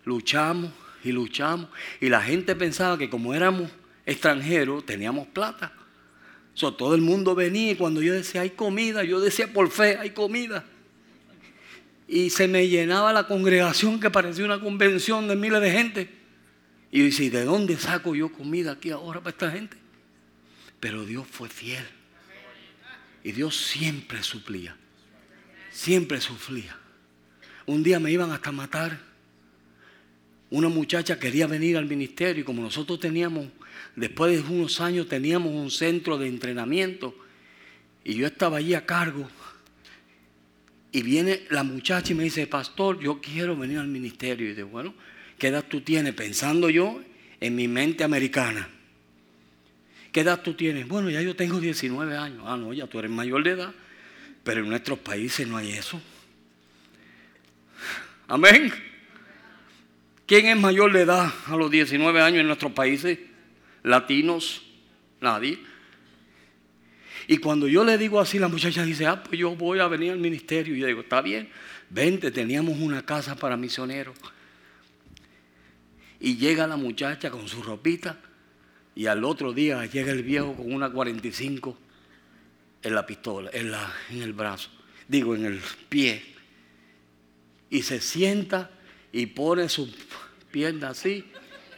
luchamos y luchamos. Y la gente pensaba que como éramos extranjeros, teníamos plata. todo el mundo venía y cuando yo decía, hay comida, yo decía, por fe, hay comida. Y se me llenaba la congregación que parecía una convención de miles de gente. Y yo decía, ¿de dónde saco yo comida aquí ahora para esta gente? Pero Dios fue fiel. Y Dios siempre suplía. Siempre sufría. Un día me iban hasta matar. Una muchacha quería venir al ministerio y como nosotros teníamos, después de unos años teníamos un centro de entrenamiento y yo estaba allí a cargo. Y viene la muchacha y me dice, pastor, yo quiero venir al ministerio. Y digo, bueno, ¿qué edad tú tienes? Pensando yo en mi mente americana. ¿Qué edad tú tienes? Bueno, ya yo tengo 19 años. Ah, no, ya tú eres mayor de edad. Pero en nuestros países no hay eso. Amén. ¿Quién es mayor de edad a los 19 años en nuestros países? Latinos, nadie. Y cuando yo le digo así, la muchacha dice, ah, pues yo voy a venir al ministerio. Y yo digo, está bien, vente, teníamos una casa para misioneros. Y llega la muchacha con su ropita y al otro día llega el viejo con una 45 en la pistola, en, la, en el brazo, digo, en el pie. Y se sienta y pone su pierna así.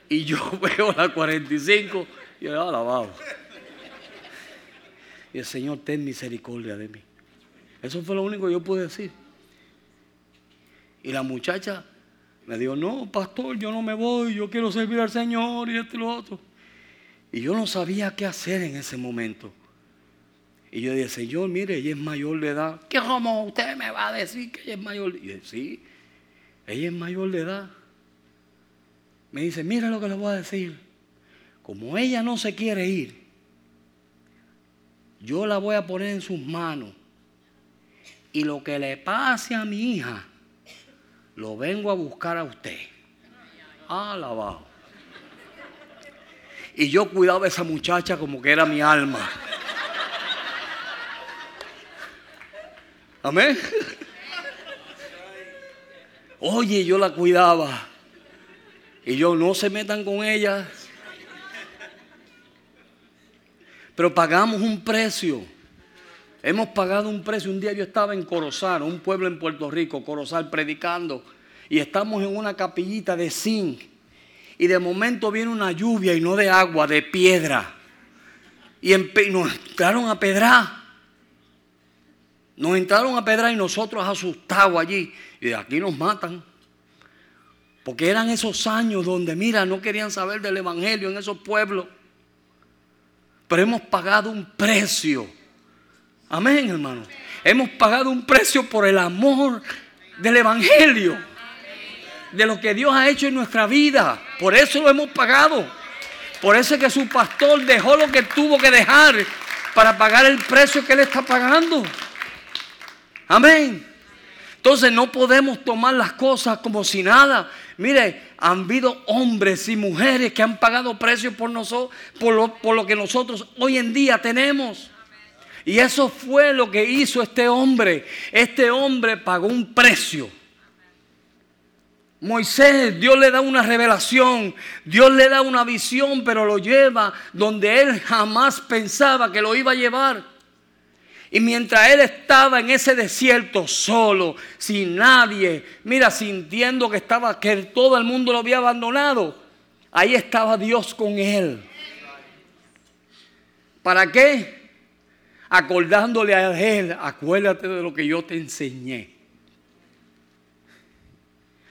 Y yo veo la 45 y yo alabado. Y el Señor, ten misericordia de mí. Eso fue lo único que yo pude decir. Y la muchacha me dijo, no, pastor, yo no me voy, yo quiero servir al Señor y esto y lo otro. Y yo no sabía qué hacer en ese momento. Y yo dije, Señor, mire, ella es mayor de edad. ¿Qué como usted me va a decir que ella es mayor? Y yo sí, ella es mayor de edad. Me dice, mira lo que le voy a decir. Como ella no se quiere ir, yo la voy a poner en sus manos. Y lo que le pase a mi hija, lo vengo a buscar a usted. Alabado. Y yo cuidaba a esa muchacha como que era mi alma. Amén. Oye, yo la cuidaba. Y yo no se metan con ella. Pero pagamos un precio. Hemos pagado un precio. Un día yo estaba en Corozal, un pueblo en Puerto Rico, Corozal, predicando. Y estamos en una capillita de zinc y de momento viene una lluvia y no de agua, de piedra. Y, nos entraron a pedrar. Nos entraron a pedrar y nosotros asustados allí. Y de aquí nos matan. Porque eran esos años donde, mira, no querían saber del Evangelio en esos pueblos. Pero hemos pagado un precio. Amén, hermano. Hemos pagado un precio por el amor del Evangelio de lo que Dios ha hecho en nuestra vida. Por eso lo hemos pagado. Por eso es que su pastor dejó lo que tuvo que dejar para pagar el precio que él está pagando. Amén. Entonces no podemos tomar las cosas como si nada. Mire, han habido hombres y mujeres que han pagado precios por nosotros, lo, por lo que nosotros hoy en día tenemos. Y eso fue lo que hizo este hombre. Este hombre pagó un precio Moisés, Dios le da una revelación, Dios le da una visión, pero lo lleva donde él jamás pensaba que lo iba a llevar. Y mientras él estaba en ese desierto solo, sin nadie, mira, sintiendo que estaba que todo el mundo lo había abandonado, ahí estaba Dios con él. ¿Para qué? Acordándole a él, acuérdate de lo que yo te enseñé.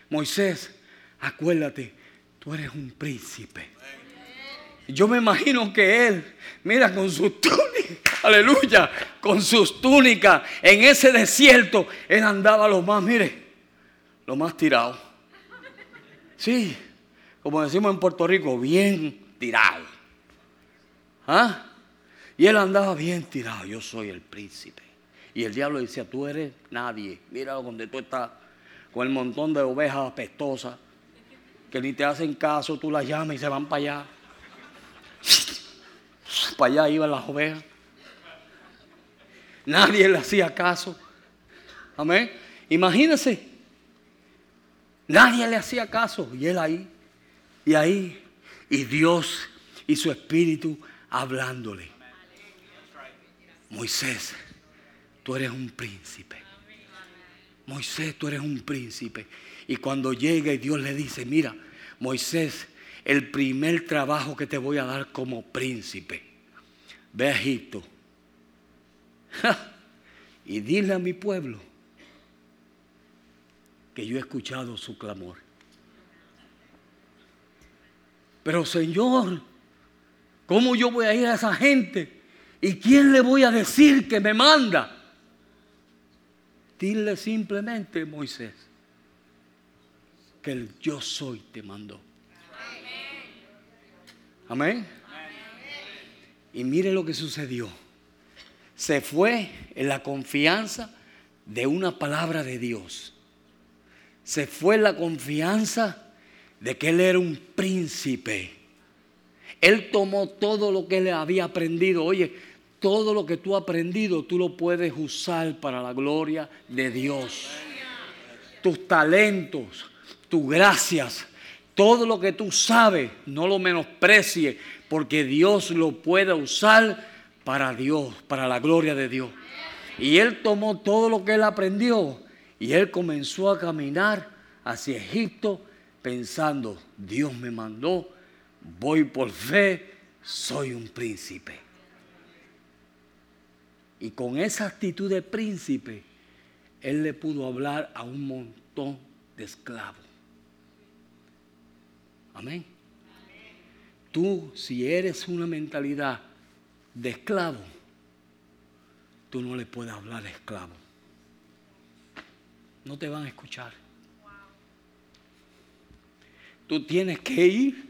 Moisés, acuérdate, tú eres un príncipe. Yo me imagino que él, mira, con sus túnicas, aleluya, con sus túnicas en ese desierto, él andaba lo más, mire, lo más tirado. Sí, como decimos en Puerto Rico, bien tirado. ¿Ah? Y él andaba bien tirado, yo soy el príncipe. Y el diablo decía, tú eres nadie, mira donde tú estás con el montón de ovejas apestosas que ni te hacen caso, tú las llamas y se van para allá. Para allá iban las ovejas. Nadie le hacía caso. Amén. Imagínense. Nadie le hacía caso. Y él ahí. Y ahí. Y Dios y su espíritu hablándole. Moisés, tú eres un príncipe. Moisés, tú eres un príncipe. Y cuando llega y Dios le dice, mira, Moisés, el primer trabajo que te voy a dar como príncipe, ve a Egipto y dile a mi pueblo que yo he escuchado su clamor. Pero Señor, ¿cómo yo voy a ir a esa gente? ¿Y quién le voy a decir que me manda? Dile simplemente, Moisés, que el yo soy te mandó. Amén. Y mire lo que sucedió. Se fue en la confianza de una palabra de Dios. Se fue en la confianza de que él era un príncipe. Él tomó todo lo que él había aprendido. Oye, todo lo que tú has aprendido, tú lo puedes usar para la gloria de Dios. Tus talentos, tus gracias, todo lo que tú sabes, no lo menosprecies, porque Dios lo puede usar para Dios, para la gloria de Dios. Y él tomó todo lo que él aprendió y él comenzó a caminar hacia Egipto pensando, Dios me mandó, voy por fe, soy un príncipe. Y con esa actitud de príncipe, él le pudo hablar a un montón de esclavos. Amén. Tú, si eres una mentalidad de esclavo, tú no le puedes hablar a esclavo. No te van a escuchar. Tú tienes que ir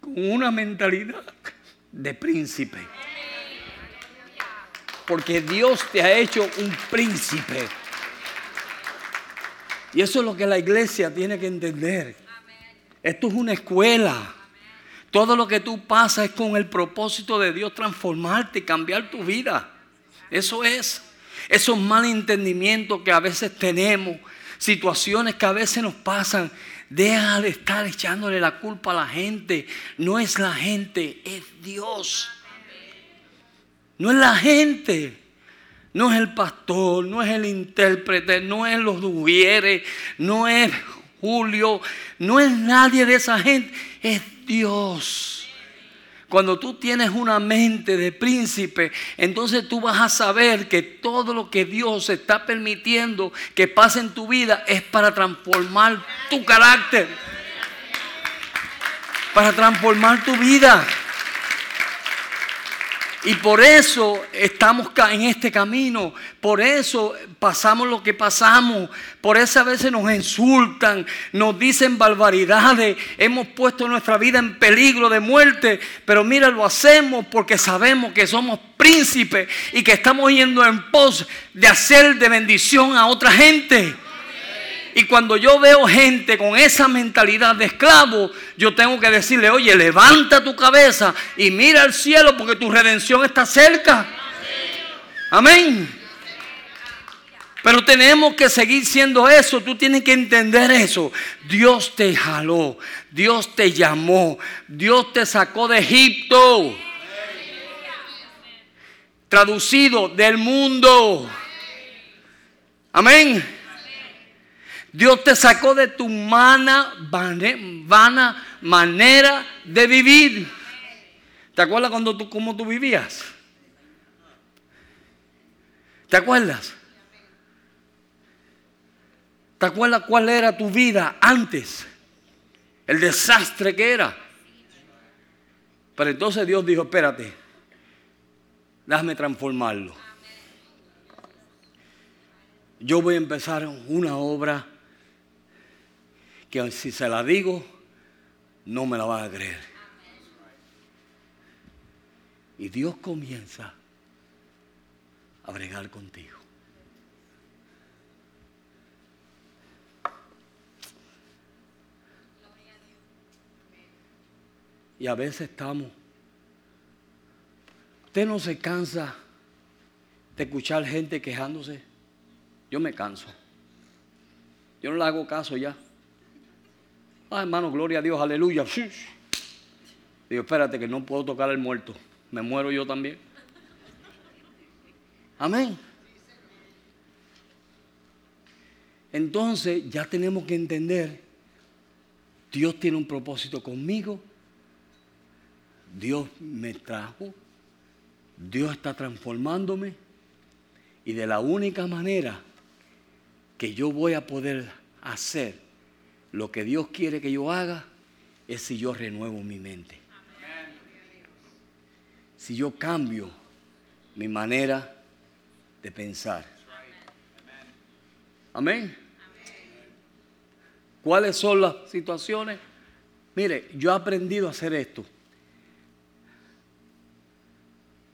con una mentalidad de príncipe. Porque Dios te ha hecho un príncipe. Y eso es lo que la iglesia tiene que entender. Esto es una escuela. Todo lo que tú pasas es con el propósito de Dios transformarte cambiar tu vida. Eso es. Esos malentendimientos que a veces tenemos, situaciones que a veces nos pasan, Deja de estar echándole la culpa a la gente. No es la gente, es Dios. No es la gente. No es el pastor, no es el intérprete, no es los dubieres, no es Julio, no es nadie de esa gente, es Dios. Cuando tú tienes una mente de príncipe, entonces tú vas a saber que todo lo que Dios está permitiendo que pase en tu vida es para transformar tu carácter. Para transformar tu vida. Y por eso estamos en este camino, por eso pasamos lo que pasamos, por eso a veces nos insultan, nos dicen barbaridades, hemos puesto nuestra vida en peligro de muerte, pero mira, lo hacemos porque sabemos que somos príncipes y que estamos yendo en pos de hacer de bendición a otra gente. Y cuando yo veo gente con esa mentalidad de esclavo, yo tengo que decirle, oye, levanta tu cabeza y mira al cielo porque tu redención está cerca. Amén. Pero tenemos que seguir siendo eso. Tú tienes que entender eso. Dios te jaló. Dios te llamó. Dios te sacó de Egipto. Traducido del mundo. Amén. Dios te sacó de tu vana, vana manera de vivir. ¿Te acuerdas cuando tú, cómo tú vivías? ¿Te acuerdas? ¿Te acuerdas cuál era tu vida antes? El desastre que era. Pero entonces Dios dijo, espérate, déjame transformarlo. Yo voy a empezar una obra que si se la digo, no me la vas a creer. Y Dios comienza a bregar contigo. Y a veces estamos. Usted no se cansa de escuchar gente quejándose. Yo me canso. Yo no le hago caso ya. Ah, hermano, gloria a Dios, aleluya. Digo, espérate que no puedo tocar al muerto. Me muero yo también. Amén. Entonces ya tenemos que entender, Dios tiene un propósito conmigo, Dios me trajo, Dios está transformándome y de la única manera que yo voy a poder hacer lo que Dios quiere que yo haga es si yo renuevo mi mente. Si yo cambio mi manera de pensar. Amén. ¿Cuáles son las situaciones? Mire, yo he aprendido a hacer esto.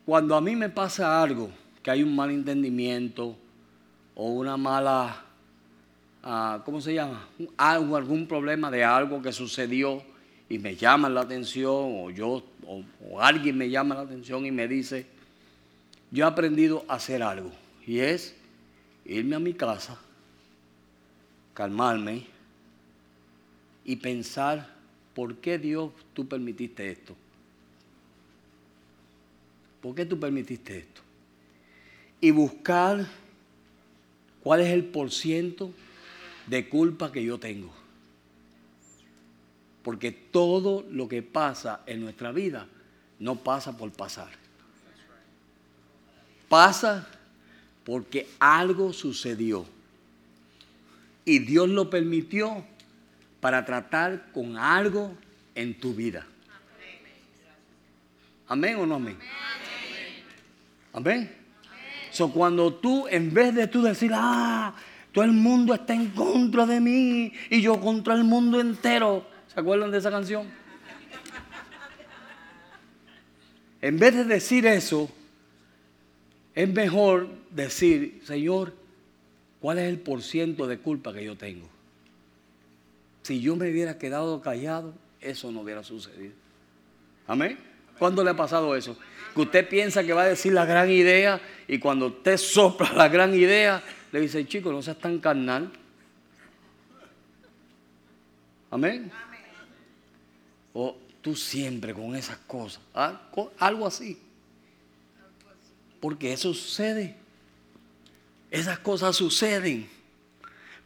Cuando a mí me pasa algo, que hay un mal entendimiento o una mala ¿cómo se llama? Algo, algún problema de algo que sucedió y me llama la atención o yo o, alguien me llama la atención y me dice, yo he aprendido a hacer algo y es irme a mi casa, calmarme y pensar, ¿por qué Dios tú permitiste esto? ¿Por qué tú permitiste esto? Y buscar cuál es el porciento de culpa que yo tengo. Porque todo lo que pasa en nuestra vida no pasa por pasar. Pasa porque algo sucedió. Y Dios lo permitió para tratar con algo en tu vida. ¿Amén o no amén? Amén. So, cuando tú, en vez de tú decir, ah, todo el mundo está en contra de mí y yo contra el mundo entero. ¿Se acuerdan de esa canción? En vez de decir eso, es mejor decir, Señor, ¿cuál es el porciento de culpa que yo tengo? Si yo me hubiera quedado callado, eso no hubiera sucedido. Amén. ¿Cuándo le ha pasado eso? Que usted piensa que va a decir la gran idea y cuando usted sopla la gran idea, le dice, chico, no seas tan carnal. Amén. O tú siempre con esas cosas. ¿ah? Algo así. Porque eso sucede. Esas cosas suceden.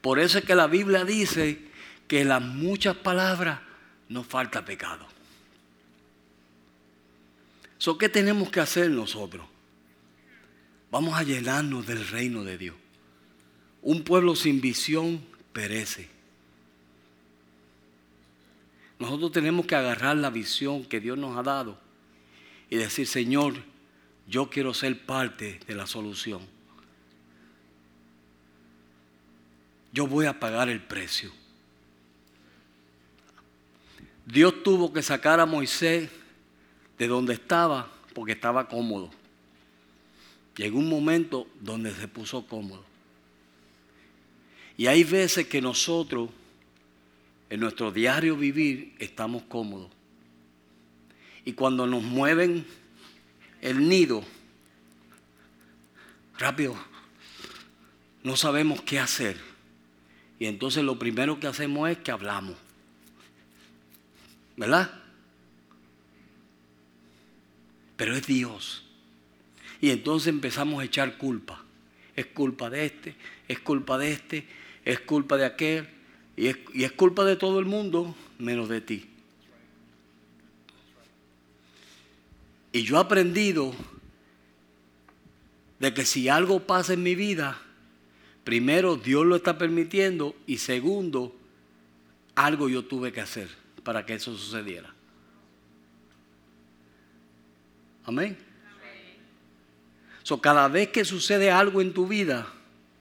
Por eso es que la Biblia dice que en las muchas palabras no falta pecado. So, ¿Qué tenemos que hacer nosotros? Vamos a llenarnos del reino de Dios. Un pueblo sin visión perece. Nosotros tenemos que agarrar la visión que Dios nos ha dado y decir, Señor, yo quiero ser parte de la solución. Yo voy a pagar el precio. Dios tuvo que sacar a Moisés de donde estaba porque estaba cómodo. Llegó un momento donde se puso cómodo. Y hay veces que nosotros, en nuestro diario vivir, estamos cómodos. Y cuando nos mueven el nido, rápido, no sabemos qué hacer. Y entonces lo primero que hacemos es que hablamos. ¿Verdad? Pero es Dios. Y entonces empezamos a echar culpa. Es culpa de este, es culpa de este, es culpa de aquel. Y es, y es culpa de todo el mundo menos de ti. Y yo he aprendido de que si algo pasa en mi vida, primero Dios lo está permitiendo y segundo, algo yo tuve que hacer para que eso sucediera. Amén. So, cada vez que sucede algo en tu vida,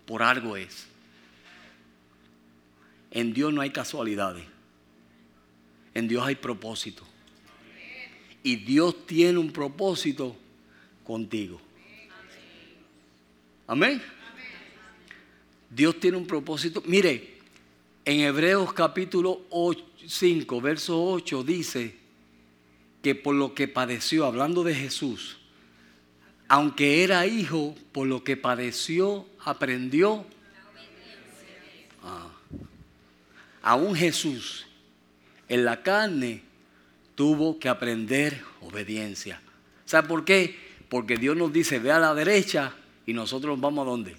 por algo es. En Dios no hay casualidades. En Dios hay propósito. Y Dios tiene un propósito contigo. Amén. Dios tiene un propósito. Mire, en Hebreos capítulo 5, verso 8 dice que por lo que padeció, hablando de Jesús, aunque era hijo, por lo que padeció, aprendió. Ah. Aún Jesús en la carne tuvo que aprender obediencia. ¿Sabe por qué? Porque Dios nos dice, ve a la derecha y nosotros vamos a dónde.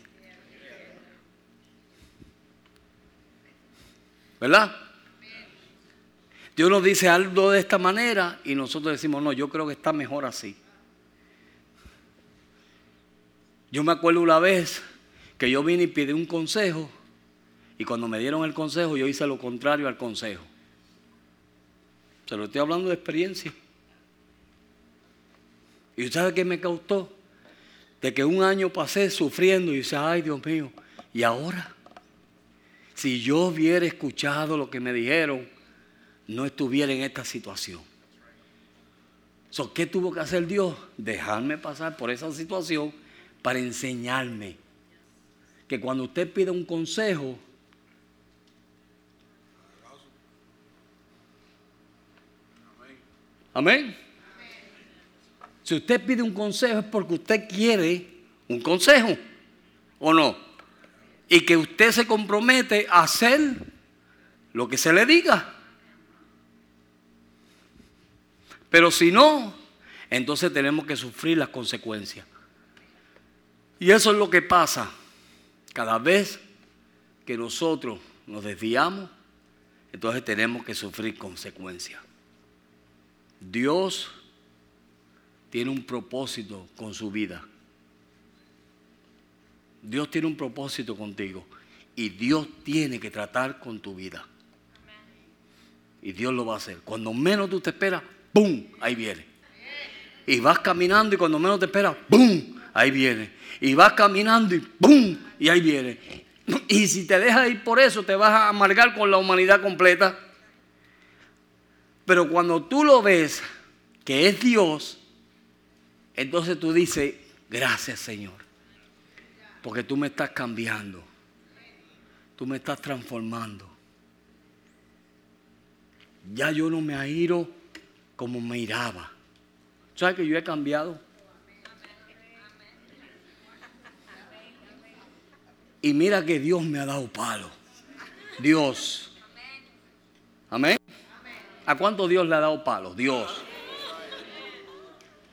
¿Verdad? Dios nos dice algo de esta manera y nosotros decimos, no, yo creo que está mejor así. Yo me acuerdo una vez que yo vine y pedí un consejo y cuando me dieron el consejo yo hice lo contrario al consejo. Se lo estoy hablando de experiencia. ¿Y usted sabe qué me causó? De que un año pasé sufriendo y dice, ay Dios mío, ¿y ahora? Si yo hubiera escuchado lo que me dijeron, no estuviera en esta situación. ¿Qué tuvo que hacer Dios? Dejarme pasar por esa situación para enseñarme que cuando usted pide un consejo, Amén. Si usted pide un consejo es porque usted quiere un consejo, ¿o no? Y que usted se compromete a hacer lo que se le diga. Pero si no, entonces tenemos que sufrir las consecuencias. Y eso es lo que pasa cada vez que nosotros nos desviamos, entonces tenemos que sufrir consecuencias. Dios tiene un propósito con su vida. Dios tiene un propósito contigo y Dios tiene que tratar con tu vida. Y Dios lo va a hacer. Cuando menos tú te esperas, ¡pum! Ahí viene. Y vas caminando y cuando menos te esperas, ¡pum! Ahí viene. Y vas caminando y ¡pum! Y ahí viene. Y si te dejas ir por eso, te vas a amargar con la humanidad completa. Pero cuando tú lo ves que es Dios, entonces tú dices, gracias Señor, porque tú me estás cambiando, tú me estás transformando. Ya yo no me airo como me iraba. ¿Sabes que yo he cambiado? Y mira que Dios me ha dado palo. Dios. Amén. ¿A cuánto Dios le ha dado palo? Dios.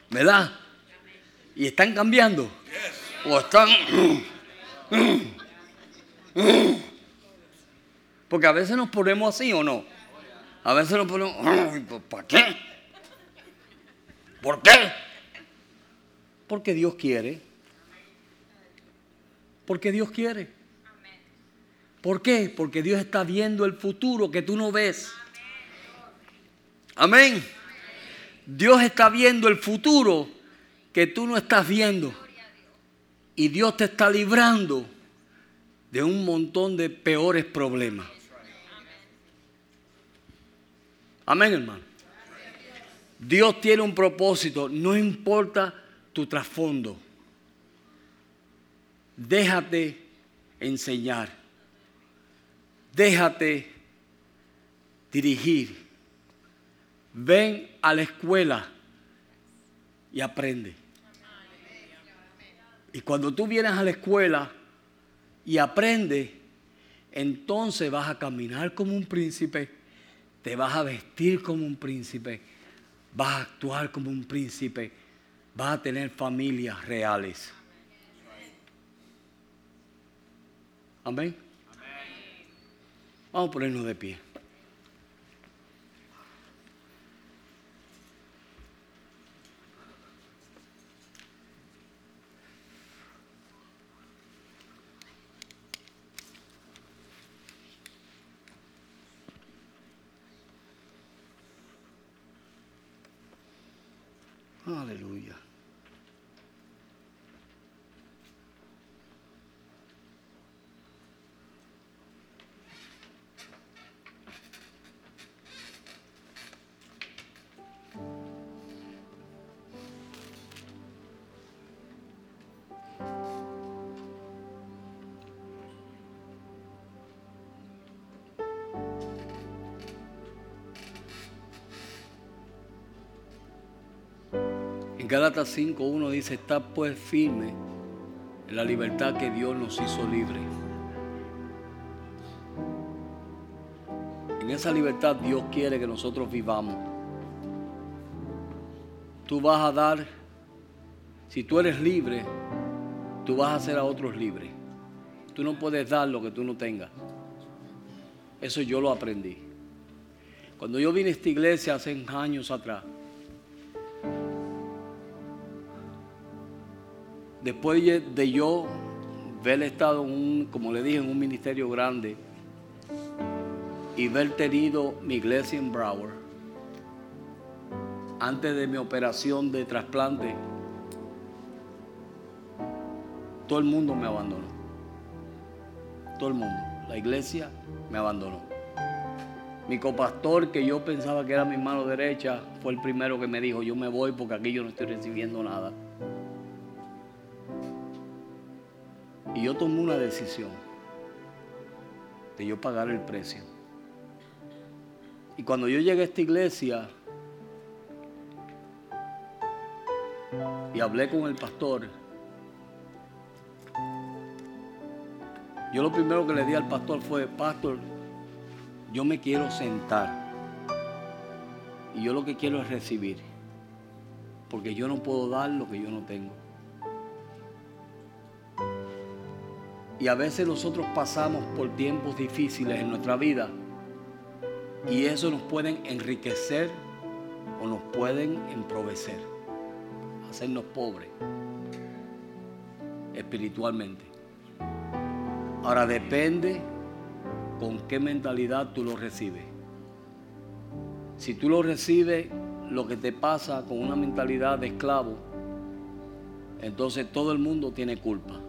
¿Verdad? ¿Y están cambiando? ¿O están... Porque a veces nos ponemos así o no. A veces nos ponemos... ¿Para qué? ¿Por qué? Porque Dios quiere. Porque Dios quiere. ¿Por qué? Porque Dios está viendo el futuro que tú no ves. Amén. Dios está viendo el futuro que tú no estás viendo. Y Dios te está librando de un montón de peores problemas. Amén, hermano. Dios tiene un propósito, no importa tu trasfondo. Déjate enseñar. Déjate dirigir ven a la escuela y aprende. Y cuando tú vienes a la escuela, y aprende, entonces vas a caminar como un príncipe, te vas a vestir como un príncipe, vas a actuar como un príncipe, vas a tener familias reales. Amén. Vamos a ponernos de pie. Gálatas 5.1 dice, está pues firme en la libertad que Dios nos hizo libre. En esa libertad Dios quiere que nosotros vivamos. Tú vas a dar, si tú eres libre, tú vas a hacer a otros libres. Tú no puedes dar lo que tú no tengas. Eso yo lo aprendí. Cuando yo vine a esta iglesia hace años atrás, después de yo haber estado, en un, como le dije, en un ministerio grande y haber tenido mi iglesia en Broward, antes de mi operación de trasplante, todo el mundo me abandonó. Todo el mundo. La iglesia me abandonó. Mi copastor, que yo pensaba que era mi mano derecha, fue el primero que me dijo, yo me voy porque aquí yo no estoy recibiendo nada. Yo tomé una decisión de yo pagar el precio. Y cuando yo llegué a esta iglesia y hablé con el pastor, yo lo primero que le di al pastor fue, pastor, yo me quiero sentar y yo lo que quiero es recibir, porque yo no puedo dar lo que yo no tengo. Y a veces nosotros pasamos por tiempos difíciles en nuestra vida y eso nos pueden enriquecer o nos pueden emprovecer, hacernos pobres espiritualmente. Ahora depende con qué mentalidad tú lo recibes. Si tú lo recibes, lo que te pasa con una mentalidad de esclavo, entonces todo el mundo tiene culpa.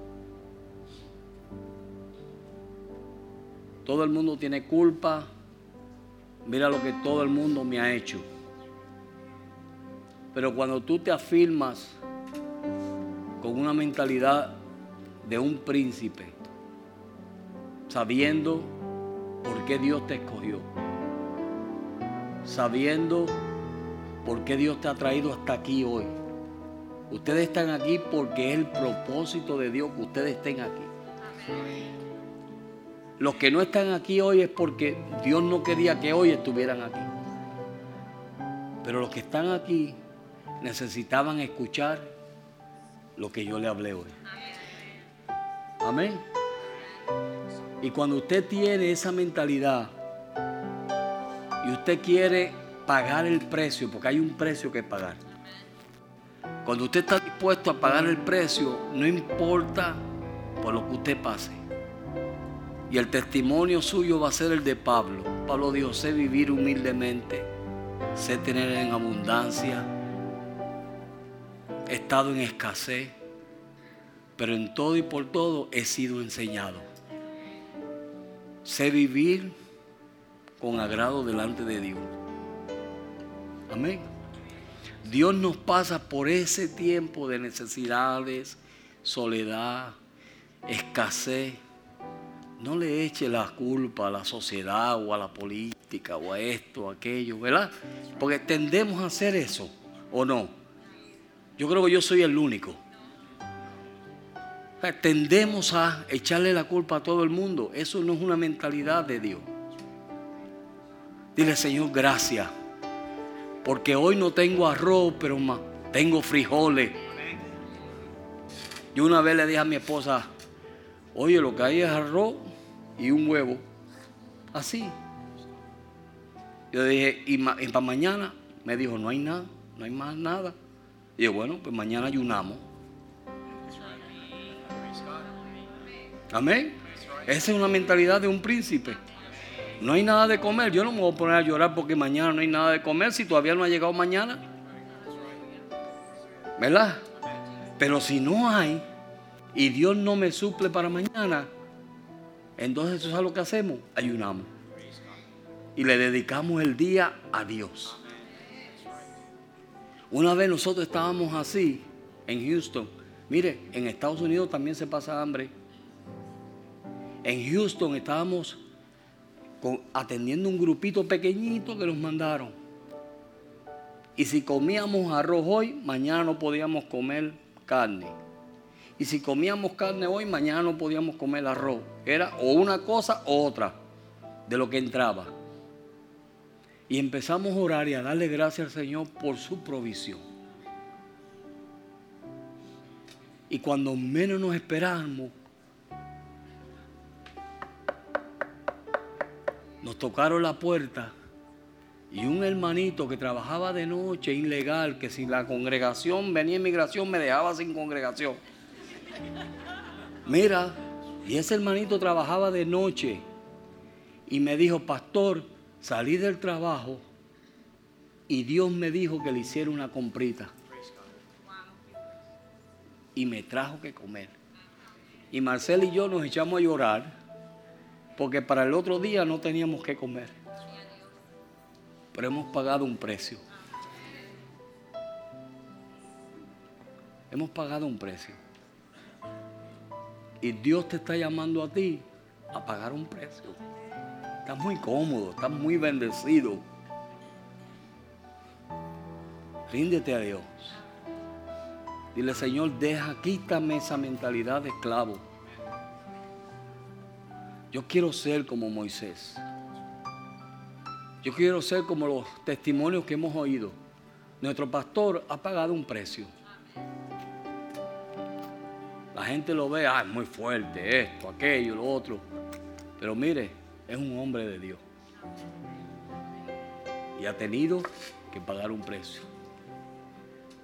Todo el mundo tiene culpa. Mira lo que todo el mundo me ha hecho. Pero cuando tú te afirmas con una mentalidad de un príncipe, sabiendo por qué Dios te escogió, sabiendo por qué Dios te ha traído hasta aquí hoy. Ustedes están aquí porque es el propósito de Dios que ustedes estén aquí. Los que no están aquí hoy es porque Dios no quería que hoy estuvieran aquí. Pero los que están aquí necesitaban escuchar lo que yo le hablé hoy. Amén. Y cuando usted tiene esa mentalidad y usted quiere pagar el precio, porque hay un precio que pagar. Cuando usted está dispuesto a pagar el precio, no importa por lo que usted pase. Y el testimonio suyo va a ser el de Pablo. Pablo dijo, sé vivir humildemente, sé tener en abundancia, he estado en escasez, pero en todo y por todo he sido enseñado. Sé vivir con agrado delante de Dios. Amén. Dios nos pasa por ese tiempo de necesidades, soledad, escasez no le eche la culpa a la sociedad o a la política o a esto, o aquello, ¿verdad? Porque tendemos a hacer eso, ¿o no? Yo creo que yo soy el único. tendemos a echarle la culpa a todo el mundo. Eso no es una mentalidad de Dios. Dile, Señor, gracias. Porque hoy no tengo arroz, pero tengo frijoles. Yo una vez le dije a mi esposa, oye, lo que hay es arroz y un huevo. Así. Yo dije, y, para mañana me dijo, no hay nada, no hay más nada. Y bueno, pues mañana ayunamos. Amén. Esa es una mentalidad de un príncipe. No hay nada de comer. Yo no me voy a poner a llorar porque mañana no hay nada de comer si todavía no ha llegado mañana. ¿Verdad? Pero si no hay y Dios no me suple para mañana, entonces eso es lo que hacemos. Ayunamos. Y le dedicamos el día a Dios. Una vez nosotros estábamos así en Houston. Mire, en Estados Unidos también se pasa hambre. En Houston estábamos atendiendo un grupito pequeñito que nos mandaron. Y si comíamos arroz hoy, mañana no podíamos comer carne. Y si comíamos carne hoy, mañana no podíamos comer arroz. Era o una cosa o otra de lo que entraba. Y empezamos a orar y a darle gracias al Señor por su provisión. Y cuando menos nos esperábamos, nos tocaron la puerta y un hermanito que trabajaba de noche, ilegal, que si la congregación venía en migración me dejaba sin congregación. Mira, y ese hermanito trabajaba de noche y me dijo, pastor, salí del trabajo y Dios me dijo que le hiciera una comprita. Y me trajo que comer. Y Marcel y yo nos echamos a llorar porque para el otro día no teníamos que comer. Pero hemos pagado un precio. Hemos pagado un precio. Y Dios te está llamando a ti a pagar un precio. Estás muy cómodo, estás muy bendecido. Ríndete a Dios. Dile, Señor, deja, quítame esa mentalidad de esclavo. Yo quiero ser como Moisés. Yo quiero ser como los testimonios que hemos oído. Nuestro pastor ha pagado un precio. La gente lo ve, ah, es muy fuerte, esto, aquello, lo otro. Pero mire, es un hombre de Dios. Y ha tenido que pagar un precio.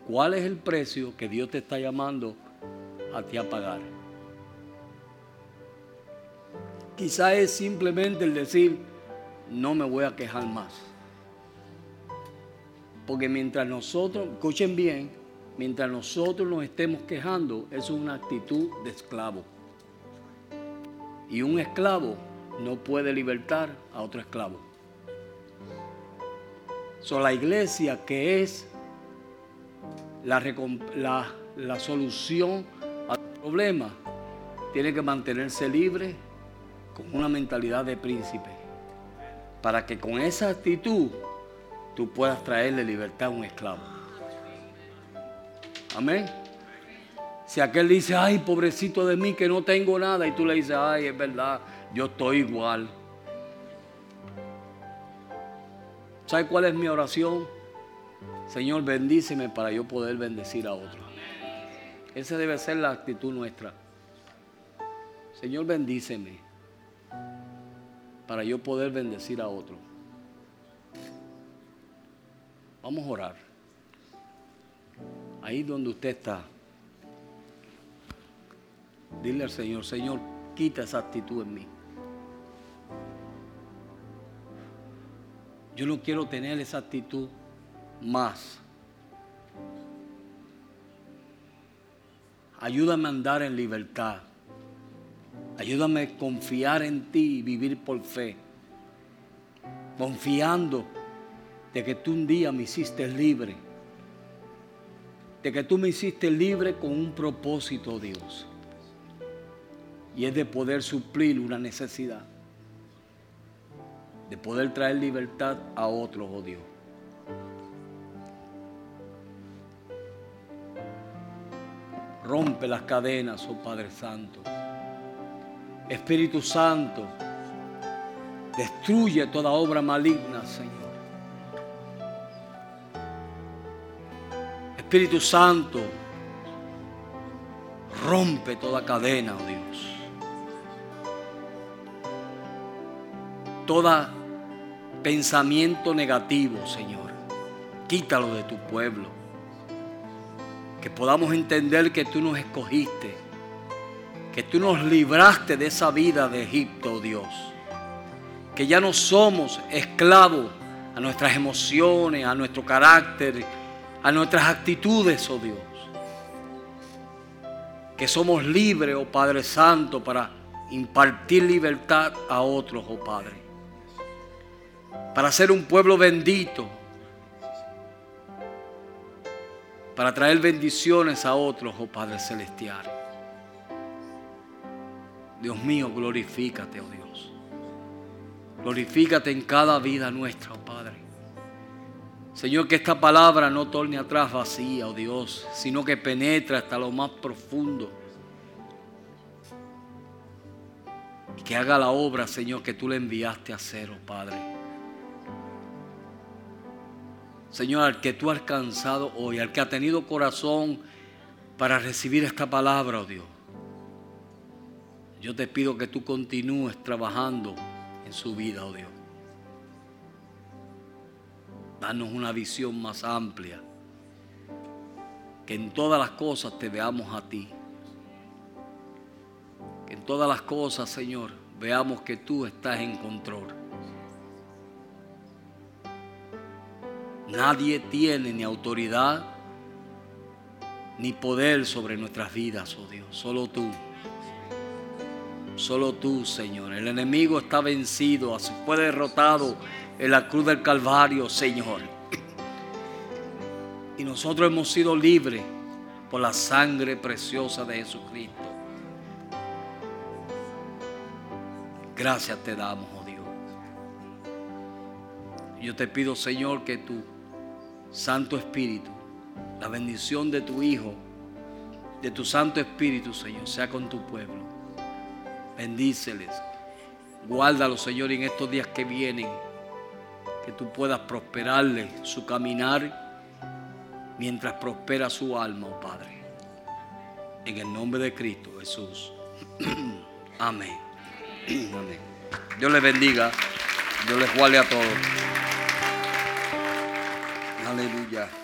¿Cuál es el precio que Dios te está llamando a ti a pagar? Quizá es simplemente el decir, no me voy a quejar más. Porque mientras nosotros, escuchen bien, mientras nosotros nos estemos quejando, eso es una actitud de esclavo. Y un esclavo no puede libertar a otro esclavo. So, la iglesia que es la, la, la solución al problema, tiene que mantenerse libre con una mentalidad de príncipe, para que con esa actitud tú puedas traerle libertad a un esclavo. Amén. Si aquel dice, ay, pobrecito de mí que no tengo nada, y tú le dices, ay, es verdad, yo estoy igual. ¿Sabe cuál es mi oración? Señor, bendíceme para yo poder bendecir a otros. Esa debe ser la actitud nuestra. Señor, bendíceme para yo poder bendecir a otro. Vamos a orar. Ahí donde usted está. Dile al Señor, Señor, quita esa actitud en mí. Yo no quiero tener esa actitud más. Ayúdame a andar en libertad. Ayúdame a confiar en ti y vivir por fe. Confiando de que tú un día me hiciste libre. De que tú me hiciste libre con un propósito, Dios. Y es de poder suplir una necesidad. De poder traer libertad a otros, oh Dios. Rompe las cadenas, oh Padre Santo. Espíritu Santo, destruye toda obra maligna, Señor. Espíritu Santo, rompe toda cadena, oh Dios. Todo pensamiento negativo, Señor, quítalo de tu pueblo. Que podamos entender que tú nos escogiste, que tú nos libraste de esa vida de Egipto, oh Dios. Que ya no somos esclavos a nuestras emociones, a nuestro carácter, a nuestras actitudes, oh Dios. Que somos libres, oh Padre Santo, para impartir libertad a otros, oh Padre. Para ser un pueblo bendito. Para traer bendiciones a otros, oh Padre Celestial. Dios mío, glorifícate, oh Dios. Glorifícate en cada vida nuestra, oh Padre. Señor, que esta palabra no torne atrás vacía, oh Dios, sino que penetre hasta lo más profundo. Y que haga la obra, Señor, que tú le enviaste a hacer, oh Padre. Señor, al que tú has alcanzado hoy, al que ha tenido corazón para recibir esta palabra, oh Dios. Yo te pido que tú continúes trabajando en su vida, oh Dios. Danos una visión más amplia. Que en todas las cosas te veamos a ti. Que en todas las cosas, Señor, veamos que tú estás en control. Nadie tiene ni autoridad ni poder sobre nuestras vidas, oh Dios. Solo tú. Solo tú, Señor. El enemigo está vencido, fue derrotado en la cruz del Calvario, Señor. Y nosotros hemos sido libres por la sangre preciosa de Jesucristo. Gracias te damos, oh Dios. Yo te pido, Señor, que tu Santo Espíritu, la bendición de tu Hijo, de tu Santo Espíritu, Señor, sea con tu pueblo. Bendíceles. Guárdalos, Señor, en estos días que vienen que tú puedas prosperarle su caminar mientras prospera su alma, oh Padre. En el nombre de Cristo Jesús. Amén. Amén. Dios les bendiga. Dios les guarde a todos. Aleluya.